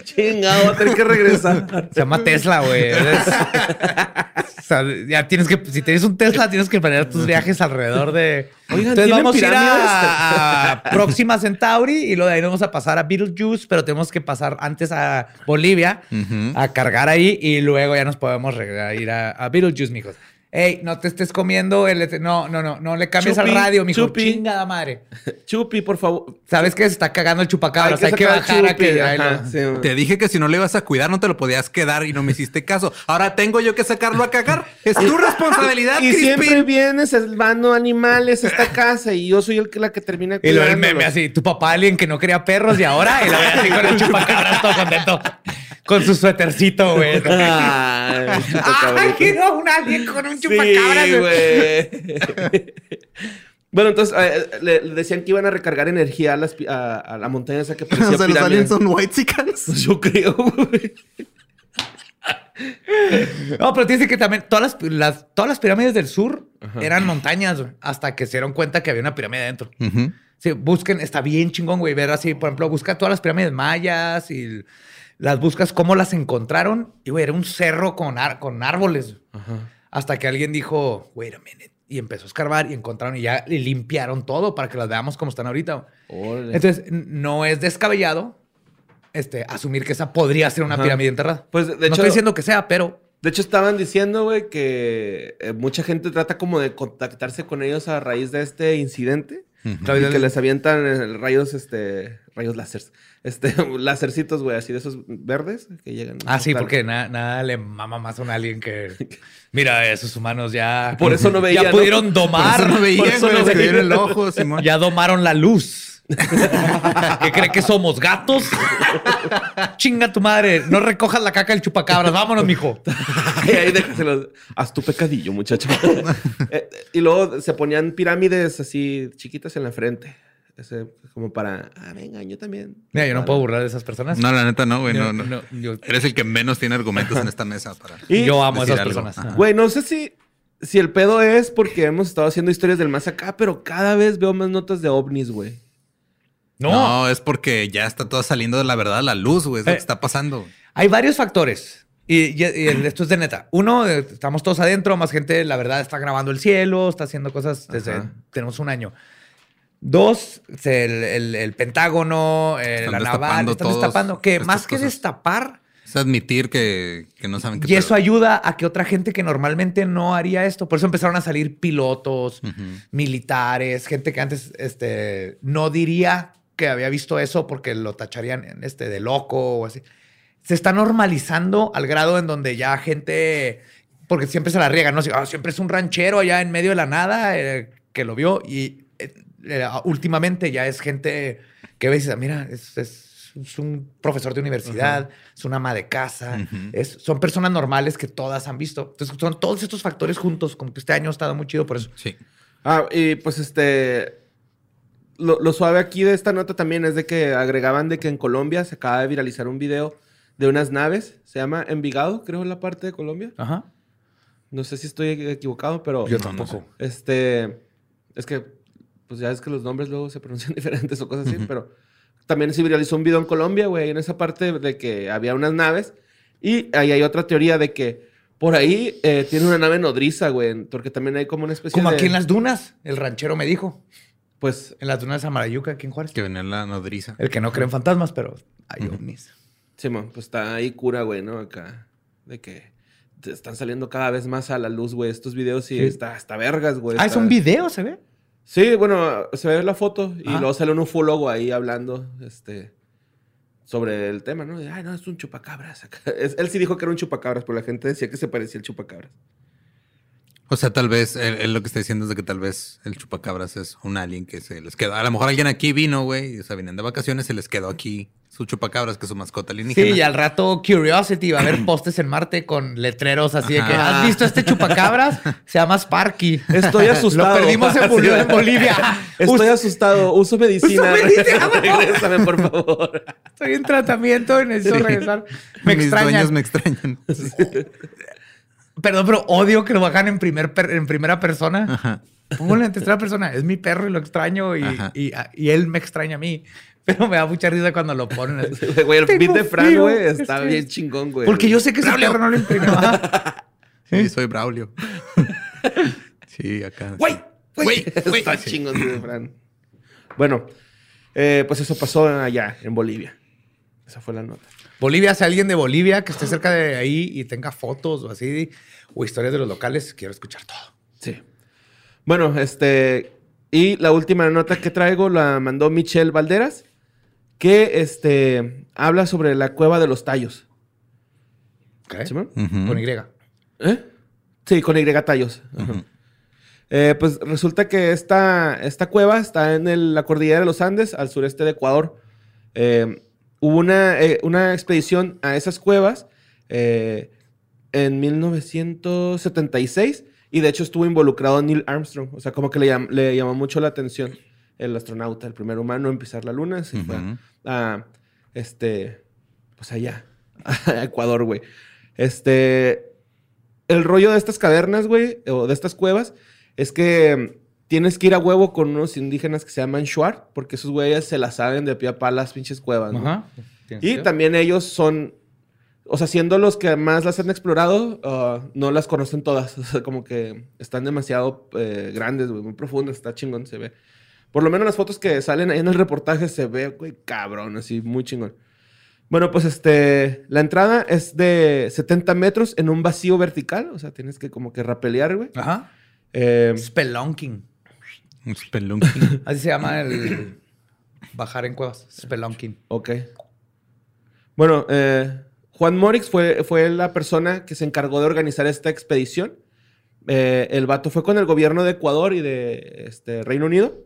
Chingado, voy a tener que regresar. Se llama Tesla, güey. O sea, ya tienes que, si tienes un Tesla, tienes que planear tus viajes alrededor de. Oigan, Entonces ¿tienen vamos a ir a, a Próxima Centauri y luego de ahí vamos a pasar a Beetlejuice, pero tenemos que pasar antes a Bolivia a cargar ahí y luego ya nos podemos ir a, a Beetlejuice, mijos. Ey, no te estés comiendo el... No, no, no, no le cambies Chupi, al radio, mijo. chupi. Chingada madre. Chupi, por favor. ¿Sabes qué? Se está cagando el chupacabras. Hay que, bajar a Chupi, que... ajá, lo- sí, güey. Te dije que si no le ibas a cuidar, no te lo podías quedar y no me hiciste caso. Ahora tengo yo que sacarlo a cagar. Es tu responsabilidad, Y siempre Crispin. vienes salvando animales a esta casa y yo soy el que la que termina Y luego el meme así, tu papá alguien que no quería perros y ahora, y lo ve así con el chupacabras todo contento. Con su suétercito, güey. Ay, ¡Ay, quiero un alguien con un Sí, chupacabras! güey! güey. bueno, entonces eh, le, le decían que iban a recargar energía a, las a, a la montaña esa que parecía O sea, los aliens son white Pues yo creo, güey. No, pero dice que también todas las, las- todas las pirámides del sur eran montañas, güey, hasta que se dieron cuenta que había una pirámide dentro. Sí, busquen, está bien chingón, güey, ver así, por ejemplo, busca todas las pirámides mayas y las buscas cómo las encontraron. Y, güey, era un cerro con, con árboles. Hasta que alguien dijo, wait a minute. Y empezó a escarbar y encontraron y ya y limpiaron todo para que las veamos como están ahorita. Entonces, no es descabellado este, asumir que esa podría ser una Ajá. pirámide enterrada. Pues, de no hecho- estoy diciendo que sea, pero De hecho, estaban diciendo, güey, que eh, mucha gente trata como de contactarse con ellos a raíz de este incidente. Y que les avientan rayos, este, rayos láseres. Este, lásercitos, güey, así de esos verdes que llegan. Ah, sí, porque na- nada le mama más a un alien que. Mira, esos humanos ya. Por eso no veía, Ya ¿no? pudieron Por domar. eso no por eso no les cayó en veía. el ojo, Simón. Ya domaron la luz. ¿Qué cree que somos gatos? Chinga tu madre. No recojas la caca del chupacabras. Vámonos, mijo. Ay, ahí déjaselo. Haz tu pecadillo, muchacho. Eh, y luego se ponían pirámides así chiquitas en la frente. Ese, como para, ah, venga, yo también. Mira, yo no puedo burlar de esas personas. No, la neta no, güey. No, no. no, yo- Eres el que menos tiene argumentos en esta mesa para. Y- yo amo a esas algo. personas. Ajá. Güey, no sé si, si el pedo es porque hemos estado haciendo historias del más acá, pero cada vez veo más notas de ovnis, güey. No. No. es porque ya está todo saliendo de la verdad a la luz, güey. Es lo Eh. que está pasando. Hay varios factores. Y, y- y esto es de neta. Uno, eh, estamos todos adentro, más gente, la verdad, está grabando el cielo, está haciendo cosas desde. Ajá. Tenemos un año. Dos, el, el- el Pentágono, eh, Están la naval, están destapando. Que más que cosas. destapar, Es admitir que, que no saben qué y eso ayuda a que otra gente que normalmente no haría esto. Por eso empezaron a salir pilotos, militares, gente que antes este, no diría que había visto eso porque lo tacharían este, de loco o así. Se está normalizando al grado en donde ya gente, porque siempre se la riega, ¿no? Así, "Ah, siempre es un ranchero allá en medio de la nada eh, que lo vio y eh, últimamente ya es gente que ves y dices, mira, es, es- es un profesor de universidad, es una ama de casa, es, son personas normales que todas han visto. Entonces son todos estos factores juntos, como que este año ha estado muy chido por eso. Sí. Ah, y pues este. Lo, lo suave aquí de esta nota también es de que agregaban de que en Colombia se acaba de viralizar un video de unas naves. Se llama Envigado, creo, en la parte de Colombia. Ajá. No sé si estoy equivocado, pero. Yo tampoco. Este. Es que. Pues ya es que los nombres luego se pronuncian diferentes o cosas así, pero. También se viralizó un video en Colombia, güey, en esa parte de que había unas naves. Y ahí hay otra teoría de que por ahí eh, tiene una nave nodriza, güey, porque también hay como una especie Como de. aquí en las dunas, el ranchero me dijo. Pues En las dunas de Samarayuca, aquí en Juárez. Que venía la nodriza. El que no cree en fantasmas, pero hay ovnis. Sí, man, pues está ahí cura, güey, ¿no? Acá. De que están saliendo cada vez más a la luz, güey, estos videos y Sí. está hasta vergas, güey. Ah, es está- un video, ¿se ve? Sí, bueno, se ve la foto y Ah. luego sale un ufólogo ahí hablando, este, sobre el tema, ¿no? De, Ay, no, es un chupacabras. acá. Es- él sí dijo que era un chupacabras, pero la gente decía que se parecía al chupacabras. O sea, tal vez él, él lo que está diciendo es de que tal vez el chupacabras es un alien que se les quedó. A lo mejor alguien aquí vino, güey, o sea, vienen de vacaciones, se les quedó aquí su chupacabras, que es su mascota alienígena. Sí, y al rato Curiosity va a haber postes en Marte con letreros así de que. ¿has visto este chupacabras? Se llama Sparky. Estoy asustado. Lo perdimos en, Bol- en Bolivia. Estoy asustado. Uso medicina. Uso medicina, por favor. Regrésame, por favor. Estoy en tratamiento y necesito regresar. Me Mis extrañan. dueños me extrañan. Perdón, pero odio que lo bajan en, primer per- en primera persona. Ajá. Póngale en tercera persona. Es mi perro y lo extraño y, Ajá. y, y él me extraña a mí. Pero me da mucha risa cuando lo ponen así. Güey, el beat de Fran, güey, está bien chingón, güey. Porque yo sé que ese perro no lo imprimió. Sí, soy Braulio. sí, acá. ¡Güey! ¡Güey! Está chingón ese de Fran. Bueno, eh, pues eso pasó allá, en Bolivia. Esa fue la nota. Bolivia, si alguien de Bolivia que esté cerca de ahí y tenga fotos o así, o historias de los locales, quiero escuchar todo. Sí. Bueno, este. Y la última nota que traigo la mandó Michelle Valderas, que este habla sobre la cueva de los tallos. Ujú. Con Y. ¿Eh? Sí, con Y tallos. Eh, pues resulta que esta, esta cueva está en el- la cordillera de los Andes, al sureste de Ecuador. Eh, hubo una, eh, una expedición a esas cuevas eh, en 1976 y de hecho estuvo involucrado Neil Armstrong. O sea, como que le, llam- le llamó mucho la atención el astronauta, el primer humano en pisar la luna. Se fue a, este, pues allá, a Ecuador, güey. Este, el rollo de estas cavernas, güey, o de estas cuevas, es que tienes que ir a huevo con unos indígenas que se llaman Shuar, porque esos güeyes se las saben de pie a pa las pinches cuevas, ¿no? Ajá. Y también ellos son, o sea, siendo los que más las han explorado, ah, no las conocen todas. O sea, como que están demasiado eh, grandes, güey, muy profundas, está chingón, se ve. Por lo menos las fotos que salen ahí en el reportaje se ve, güey, cabrón, así, muy chingón. Bueno, pues este, la entrada es de 70 metros en un vacío vertical, o sea, tienes que como que rapelear, güey. Ajá. Eh, Spelunking. Un spelunking. Así se llama el bajar en cuevas. Spelunking. Ok. Bueno, eh, Juan Morix fue, fue la persona que se encargó de organizar esta expedición. Eh, el vato fue con el gobierno de Ecuador y de este, Reino Unido.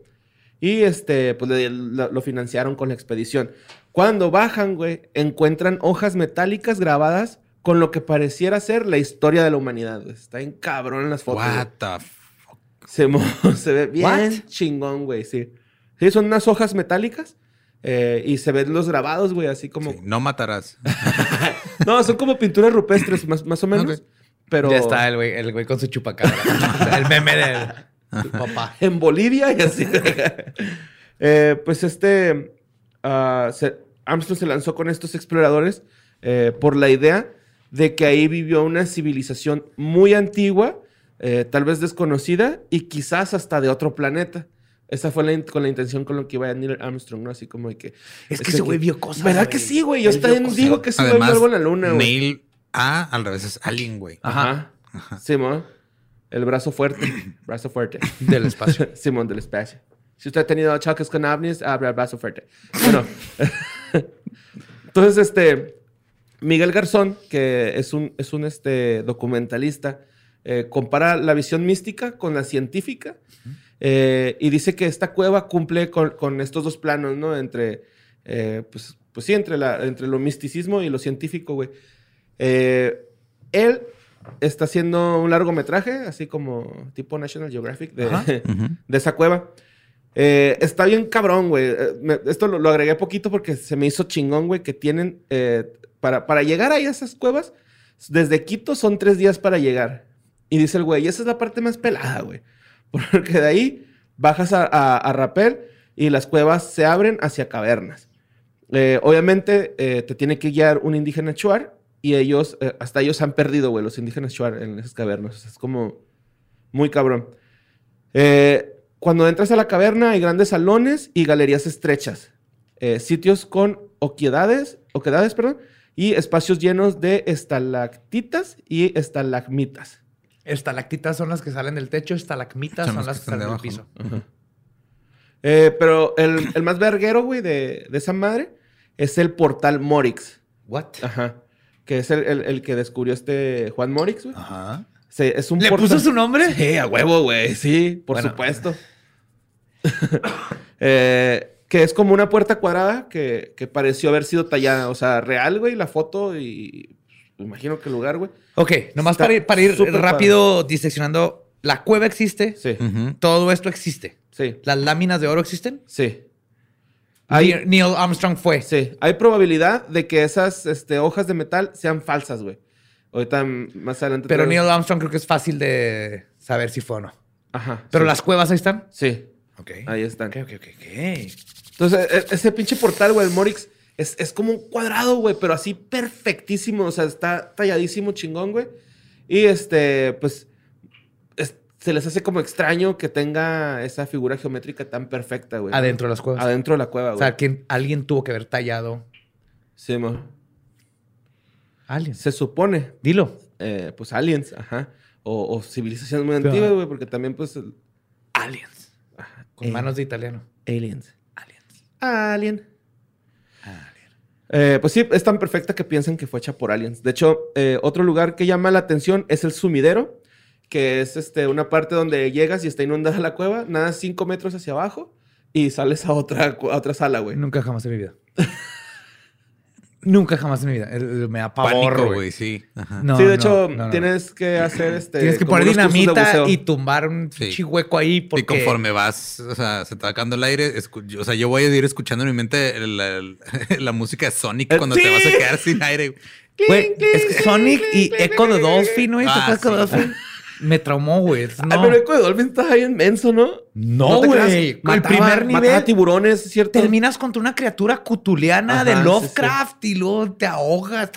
Y este, pues le- lo, lo financiaron con la expedición. Cuando bajan, güey, encuentran hojas metálicas grabadas con lo que pareciera ser la historia de la humanidad. güey. Está en cabrón en las fotos. What the fuck? Se, se ve bien What? chingón, güey, sí. Sí, son unas hojas metálicas eh, y se ven los grabados, güey, así como... Sí, no matarás. No, son como pinturas rupestres, más, más o menos. Pero Ya está el güey, el güey con su chupacabra. el meme del papá. en Bolivia y así. Eh, pues este... ah, se- Armstrong se lanzó con estos exploradores eh, por la idea de que ahí vivió una civilización muy antigua, eh, tal vez desconocida y quizás hasta de otro planeta. Esa fue la con la intención con lo que iba a Neil Armstrong, ¿no? Así como de que... Es que ese güey vio cosas, ¿Verdad güey. que sí, güey? Yo también digo que ese güey vio Además, algo en la luna, güey. Neil A al revés es alien, güey. Ajá. Simón. El brazo fuerte. brazo fuerte. Del espacio. Simón del espacio. Si usted ha tenido choques con ovnis, abre el brazo fuerte. Bueno. Entonces, este... Miguel Garzón, que es un, es un este, documentalista, eh, compara la visión mística con la científica eh, y dice que esta cueva cumple con, con estos dos planos, ¿no? Entre, eh, pues, pues sí, entre, la, entre lo misticismo y lo científico, güey. Eh, él está haciendo un largometraje, así como tipo National Geographic, de, de esa cueva. Eh, está bien cabrón, güey. Eh, esto lo, lo agregué poquito porque se me hizo chingón, güey, que tienen... eh, para, para llegar ahí a esas cuevas, desde Quito son tres días para llegar. Y dice el güey, y esa es la parte más pelada, güey. Porque de ahí bajas a, a, Rapel y las cuevas se abren hacia cavernas. Eh, obviamente eh, te tiene que guiar un indígena chuar y ellos, eh, hasta ellos han perdido, güey, los indígenas chuar en esas cavernas. Es como muy cabrón. Cuando entras a la caverna hay grandes salones y galerías estrechas. Sitios con oquedades, oquedades, perdón, y espacios llenos de estalactitas y estalagmitas. Estalactitas son las que salen del techo, estalagmitas Son son, las que salen del piso. Eh, pero el, el más verguero, güey, de, de esa madre es el portal Morix. What? Ajá. Que es el, el- el que descubrió este Juan Morix, güey. Ajá. Sí, es un ¿Le portal- puso su nombre? Sí, a huevo, güey. Sí, por Bueno. supuesto. Eh, que es como una puerta cuadrada que, que pareció haber sido tallada. O sea, real, güey, la foto y... imagino que el lugar, güey. Ok, nomás para ir, para ir súper rápido diseccionando. La cueva existe. Sí. Todo esto existe. sí, ¿Las láminas de oro existen? sí. Hay, Neil Armstrong fue. sí, hay probabilidad de que esas este, hojas de metal sean falsas, güey. Ahorita más adelante... Pero traigo- Neil Armstrong creo que es fácil de saber si fue o no. Ajá. Pero sí. las cuevas ahí están. Sí, Ok. ahí están. Ok, ok, ok, ok. Entonces, e- ese pinche portal, güey, el Morix, es, es como un cuadrado, güey, pero así perfectísimo. O sea, está talladísimo, chingón, güey. Y este, pues, es- se les hace como extraño que tenga esa figura geométrica tan perfecta, güey. Adentro de las cuevas. Adentro de la cueva, O güey. sea, que alguien tuvo que haber tallado. Sí, mo. Aliens. Se supone, Dilo. eh, pues, aliens, ajá. O, o civilizaciones muy antiguas, güey, porque también, pues, Aliens. Con Eh. manos de italiano. aliens. Aliens. Alien. Eh, pues sí, es tan perfecta que piensan que fue hecha por aliens. De hecho, eh, otro lugar que llama la atención es el sumidero, que es este, una parte donde llegas y está inundada la cueva, nadas cinco metros hacia abajo y sales a otra, a otra sala, güey. Nunca jamás en mi vida. Nunca jamás en mi vida. Me da pavor, güey. sí. No, sí, de no, hecho, no, no. tienes que hacer este. Tienes que poner de dinamita y tumbar un Sí. hueco ahí porque... Y conforme vas, o sea, se te va acabando el aire, o sea, yo voy a ir escuchando en mi mente el- el- la música de Sonic Eh, cuando sí. te vas a quedar sin aire. Güey, es que Sonic y Echo the Dolphin, güey. ¿Te Ah, acuerdas de Echo the sí. Dolphin? Me traumó, güey. No, pero Eco de Dolphin está ahí inmenso, ¿no? no güey. El Mataba- primer Mataba nivel tiburones, ¿es cierto? terminas contra una criatura cutuliana Ajá, de sí, Lovecraft y luego te ahogas.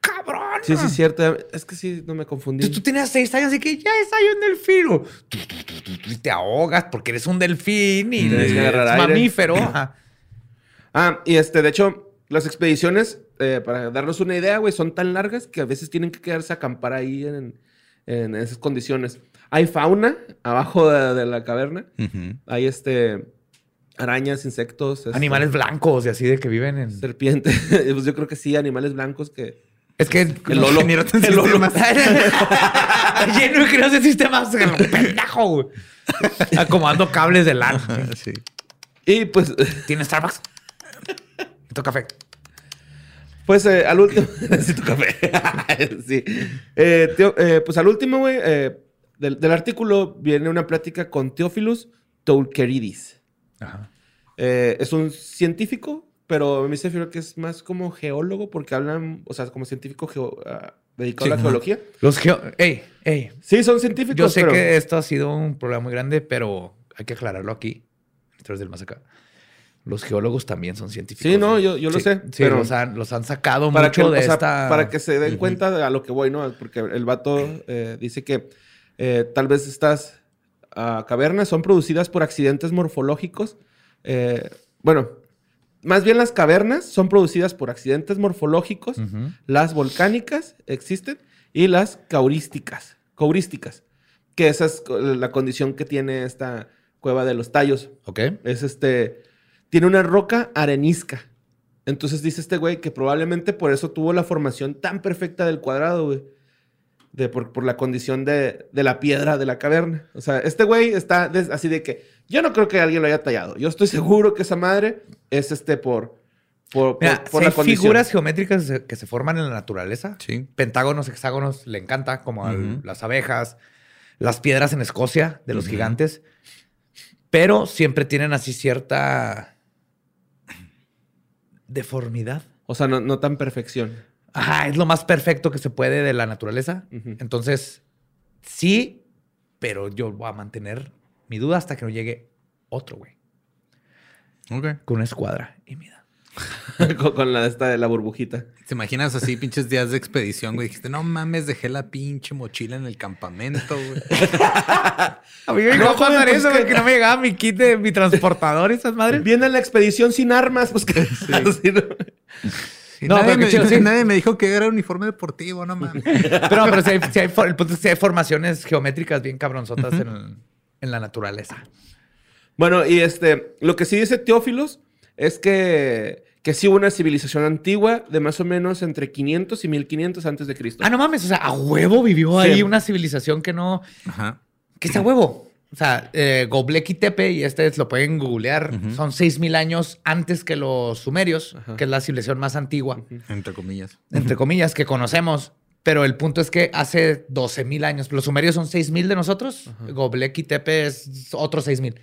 Cabrón. Sí, sí, cierto. Es que sí, no me confundí. Tú tenías seis años y que ya está ahí un tu, Y te ahogas porque eres un delfín y eres aire. mamífero. Ah, y este, de hecho, las expediciones, eh, para darnos una idea, güey, son tan largas que a veces tienen que quedarse a acampar ahí en, en esas condiciones. Hay fauna abajo de, de la caverna. Hay este arañas, insectos, este, Animales blancos y así de que viven en... serpientes. pues yo creo que sí, animales blancos que. Es que El Lolo. Ingeniero en El Lolo. sistemas. Lleno de de sistemas. Pendejo, güey. Acomodando cables de LAN. Sí. Y pues, ¿Tienes Starbucks? Necesito café. Pues eh, al último. Necesito café. sí. Eh, Teo- eh, pues al último, güey, del, del artículo viene una plática con Theophilus Toulkeridis. Ajá. Es un científico, pero se refiere que es más como geólogo porque hablan, o sea, como científico geo- ah, dedicado Sí, a la geología. Los geo... Ey, ey. Sí, son científicos. Yo sé pero- que esto ha sido un problema muy grande, pero hay que aclararlo aquí. Historias del más acá. Los geólogos también son científicos. Sí, no, yo- yo lo sé, Sí, pero- los, han, los han sacado para mucho que, de o sea, esta... para que se den cuenta de a lo que voy, ¿no? Porque el vato eh, dice que eh, tal vez estas ah, cavernas son producidas por accidentes morfológicos. Eh, bueno, más bien las cavernas son producidas por accidentes morfológicos. Las volcánicas existen y las caurísticas. Caurísticas. Que esa es la condición que tiene esta cueva de los tallos. Ok. Es este. Tiene una roca arenisca. Entonces dice este güey que probablemente por eso tuvo la formación tan perfecta del cuadrado, güey. De, por, por la condición de, de la piedra de la caverna. O sea, este güey está des- así de que yo no creo que alguien lo haya tallado. Yo estoy seguro que esa madre es este por, por, por- Mira, por si la hay condición. figuras geométricas que se- forman en la naturaleza. Sí. Pentágonos, hexágonos, le encanta, como al- Ujú. las abejas, las piedras en Escocia de los gigantes. Pero siempre tienen así cierta deformidad. O sea, no, no tan perfección. Ajá, es lo más perfecto que se puede de la naturaleza. Entonces, sí, pero yo voy a mantener mi duda hasta que no llegue otro güey Ok. con una escuadra y mida. con, con la de esta de la burbujita. ¿Te imaginas así pinches días de expedición, güey? Dijiste, no mames, dejé la pinche mochila en el campamento, güey. A mí me No, iba a pasar eso que- porque no me llegaba mi kit de mi transportador y esas madres. Viene la expedición sin armas, pues que así, ¿no? Y No, nadie, pero me, chido, sí. nadie me dijo que era uniforme deportivo, no mames. Pero, pero si hay, si hay for- el punto es que si hay formaciones geométricas bien cabronzotas en, el- en la naturaleza. Bueno, y este, lo que sí dice Teófilos es que, que sí hubo una civilización antigua de más o menos entre 500 y 1500 antes de Cristo. Ah, no mames. O sea, a huevo vivió Sí. ahí una civilización que no. Ajá. que está a huevo. O sea, eh, Göbekli Tepe, y este lo pueden googlear, son 6.000 años antes que los sumerios, que es la civilización más antigua, Entre comillas. entre comillas, que conocemos. Pero el punto es que hace 12.000 años, los sumerios son 6.000 de nosotros, Göbekli Tepe es otros 6.000.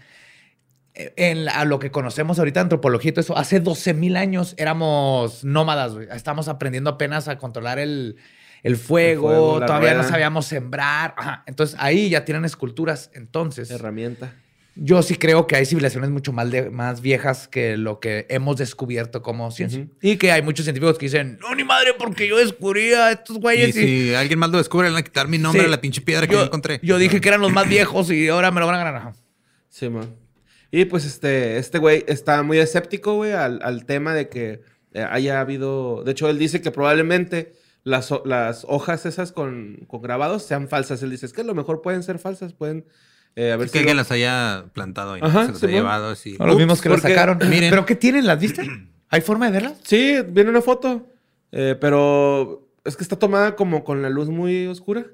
En la- a lo que conocemos ahorita, antropología y todo eso, hace 12.000 años éramos nómadas, güey. Estamos aprendiendo apenas a controlar el, el fuego, todavía no sabíamos sembrar. Ajá. Entonces ahí ya tienen esculturas. Entonces, Herramienta. yo sí creo que hay civilizaciones mucho más, de- más viejas que lo que hemos descubierto como ciencia. Y que hay muchos científicos que dicen, no, ni madre, porque yo descubrí a estos güeyes. y- si alguien más lo descubre, le van a quitar mi nombre Sí. a la pinche piedra que yo, yo encontré. yo dije que eran los más viejos y ahora me lo van a ganar. Sí, man. Y pues este, este güey está muy escéptico, güey, al, al tema de que eh, haya habido. De hecho, él dice que probablemente las, las hojas esas con, con grabados sean falsas. Él dice, es que a lo mejor pueden ser falsas, pueden eh, haber Es que sido- alguien las haya plantado y Ajá, se las sí, ha bueno. llevado así. A los mismos que lo porque- sacaron. miren. ¿Pero qué tienen? ¿Las viste? ¿Hay forma de verlas? Sí, viene una foto, eh, pero es que está tomada como con la luz muy oscura.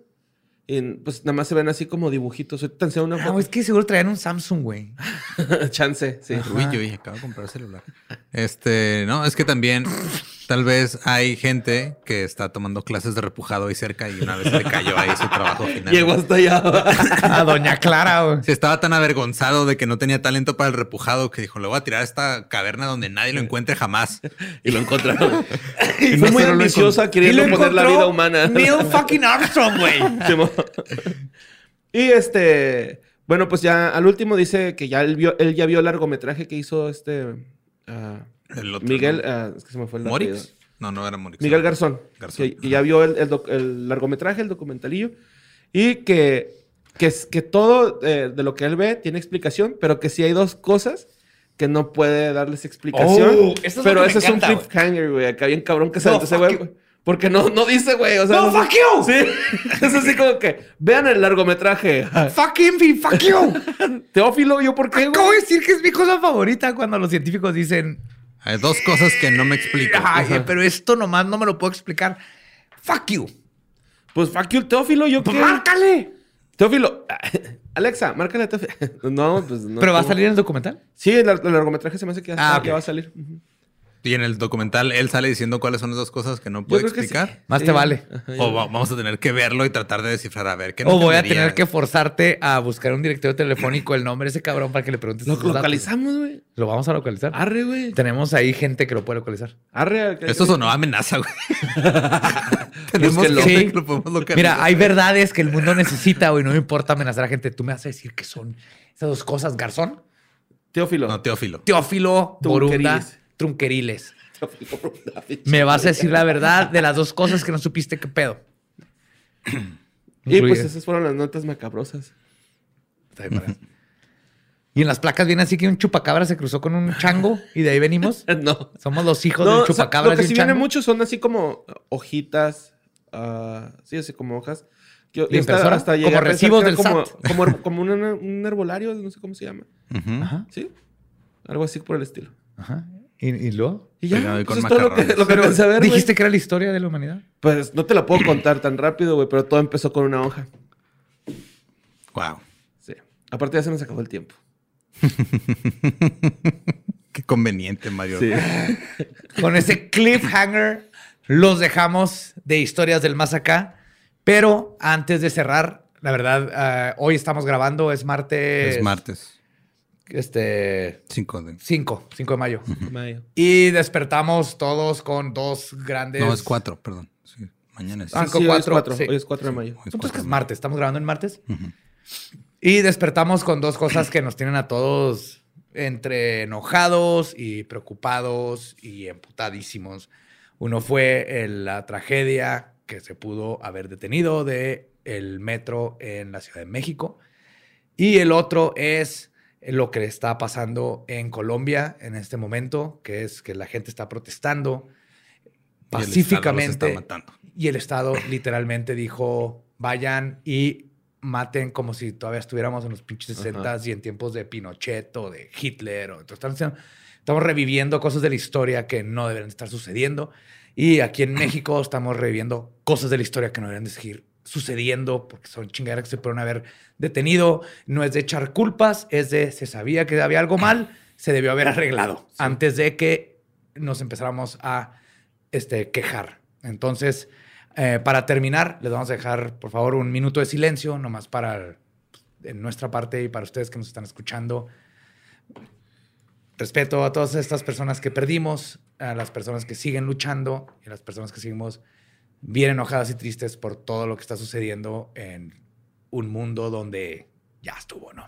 Y pues nada más se ven así como dibujitos. Ahorita enseño una Ah, es que seguro traían un Samsung, güey. Chance, sí. Uy, yo dije, acabo de comprar celular. Este, no, es que también tal vez hay gente que está tomando clases de repujado ahí cerca y una vez le cayó ahí su trabajo final. Llegó hasta allá. A Doña Clara, güey. Sí, estaba tan avergonzado de que no tenía talento para el repujado que dijo, le voy a tirar a esta caverna donde nadie lo encuentre jamás. y lo encontraron. Y Fue no muy ambiciosa queriendo poner la vida humana. Neil fucking Armstrong, güey. Y este, bueno, pues ya al último dice que ya él, vio, él ya vio el largometraje que hizo este ah, El otro, Miguel, ¿no? ah, es que se me fue el. ¿Morix? No, no era Morix. Miguel Garzón. Garzón. Que, que ya vio el, el doc- el largometraje, el documentalillo. Y que, que, que todo eh, de lo que él ve tiene explicación, pero que sí hay dos cosas que no puede darles explicación. Oh, eso es pero me ese es encanta, un cliffhanger, güey. Acá bien cabrón que se No, ese güey. Porque no, no dice, güey. O sea, No, sé- fuck you. Sí. es así como que vean el largometraje. Fuck him y fuck you. Teófilo, ¿yo por qué, Acabo de decir que es mi cosa favorita cuando los científicos dicen, Hay dos cosas que no me explico. Ay, pero esto nomás no me lo puedo explicar. Fuck you. Pues fuck you, Teófilo, ¿yo Pues qué? márcale. Teófilo. Alexa, márcale a Teófilo. No, pues no. ¿Pero va a salir en el documental? Sí, el, el largometraje se me hace que ya, Ah, va a salir. Ujú. Y en el documental él sale diciendo cuáles son las dos cosas que no puede creo que explicar. sí. Más Sí. te vale. Ajá, O va- vamos a tener que verlo y tratar de descifrar a ver qué O voy a tener que forzarte a buscar un directorio telefónico el nombre de ese cabrón para que le preguntes. Lo localizamos, güey. Lo vamos a localizar. Arre, güey. Tenemos ahí gente que lo puede localizar. Arre. Eso sonó amenaza, güey. Tenemos gente Sí. que lo podemos localizar. Mira, hay verdades que el mundo necesita, güey. No me importa amenazar a gente. Tú me vas a decir que son esas dos cosas, Garzón. Teófilo. No, Teófilo. Teófilo, Borunda, Trunqueriles. Trunqueriles. Me vas a decir la verdad de las dos cosas que no supiste qué pedo. Y pues esas fueron las notas macabrosas. Y en las placas viene así que un chupacabra se cruzó con un chango y de ahí venimos. No. Somos los hijos No, del o sea, chupacabra. lo que un sí viene chango. mucho son así como hojitas. ah, sí, así como hojas. Yo, ¿La hasta, hasta Como recibos del como, SAT. Como, una- un herbolario, no sé cómo se llama. Ajá, ¿Sí? Algo así por el estilo. ajá. ¿Y, y luego? Y ya, Pegado ahí pues es todo lo que, macarrones. lo que a ver, güey. Dijiste que era la historia de la humanidad. Pues no te la puedo contar tan rápido, güey, pero todo empezó con una hoja. Wow. Sí. Aparte ya se nos acabó el tiempo. Qué conveniente, Mario. Sí. Con ese cliffhanger los dejamos de historias del más acá. Pero antes de cerrar, la verdad, ah, hoy estamos grabando, es martes. Es martes. Este. 5 de... 5, 5 de mayo. Mayo. Y despertamos todos con dos grandes. No, es 4, perdón. Sí, mañana es. Ah, Sí, con sí, hoy es cuatro, cuatro. sí. Hoy es 4 de mayo. Es que es martes, estamos grabando en martes. Y despertamos con dos cosas que nos tienen a todos entre enojados y preocupados y emputadísimos. Uno fue el- la tragedia que se pudo haber detenido de el metro en la Ciudad de México. Y el otro es lo que está pasando en Colombia en este momento, que es que la gente está protestando Y el Estado los pacíficamente. Y el Estado literalmente dijo, vayan y maten como si todavía estuviéramos en los pinches 60 y en tiempos de Pinochet o de Hitler. O, entonces, están estamos reviviendo cosas de la historia que no deberían estar sucediendo. Y aquí en México estamos reviviendo cosas de la historia que no deberían de seguir sucediendo porque son chingaderas que se pueden haber detenido. No es de echar culpas, es de se sabía que había algo mal, se debió haber arreglado antes de que nos empezáramos a este, quejar. Entonces, eh, para terminar, les vamos a dejar, por favor, un minuto de silencio, nomás para en nuestra parte y para ustedes que nos están escuchando. Respeto a todas estas personas que perdimos, a las personas que siguen luchando y a las personas que seguimos bien enojadas y tristes por todo lo que está sucediendo en un mundo donde ya estuvo, ¿no?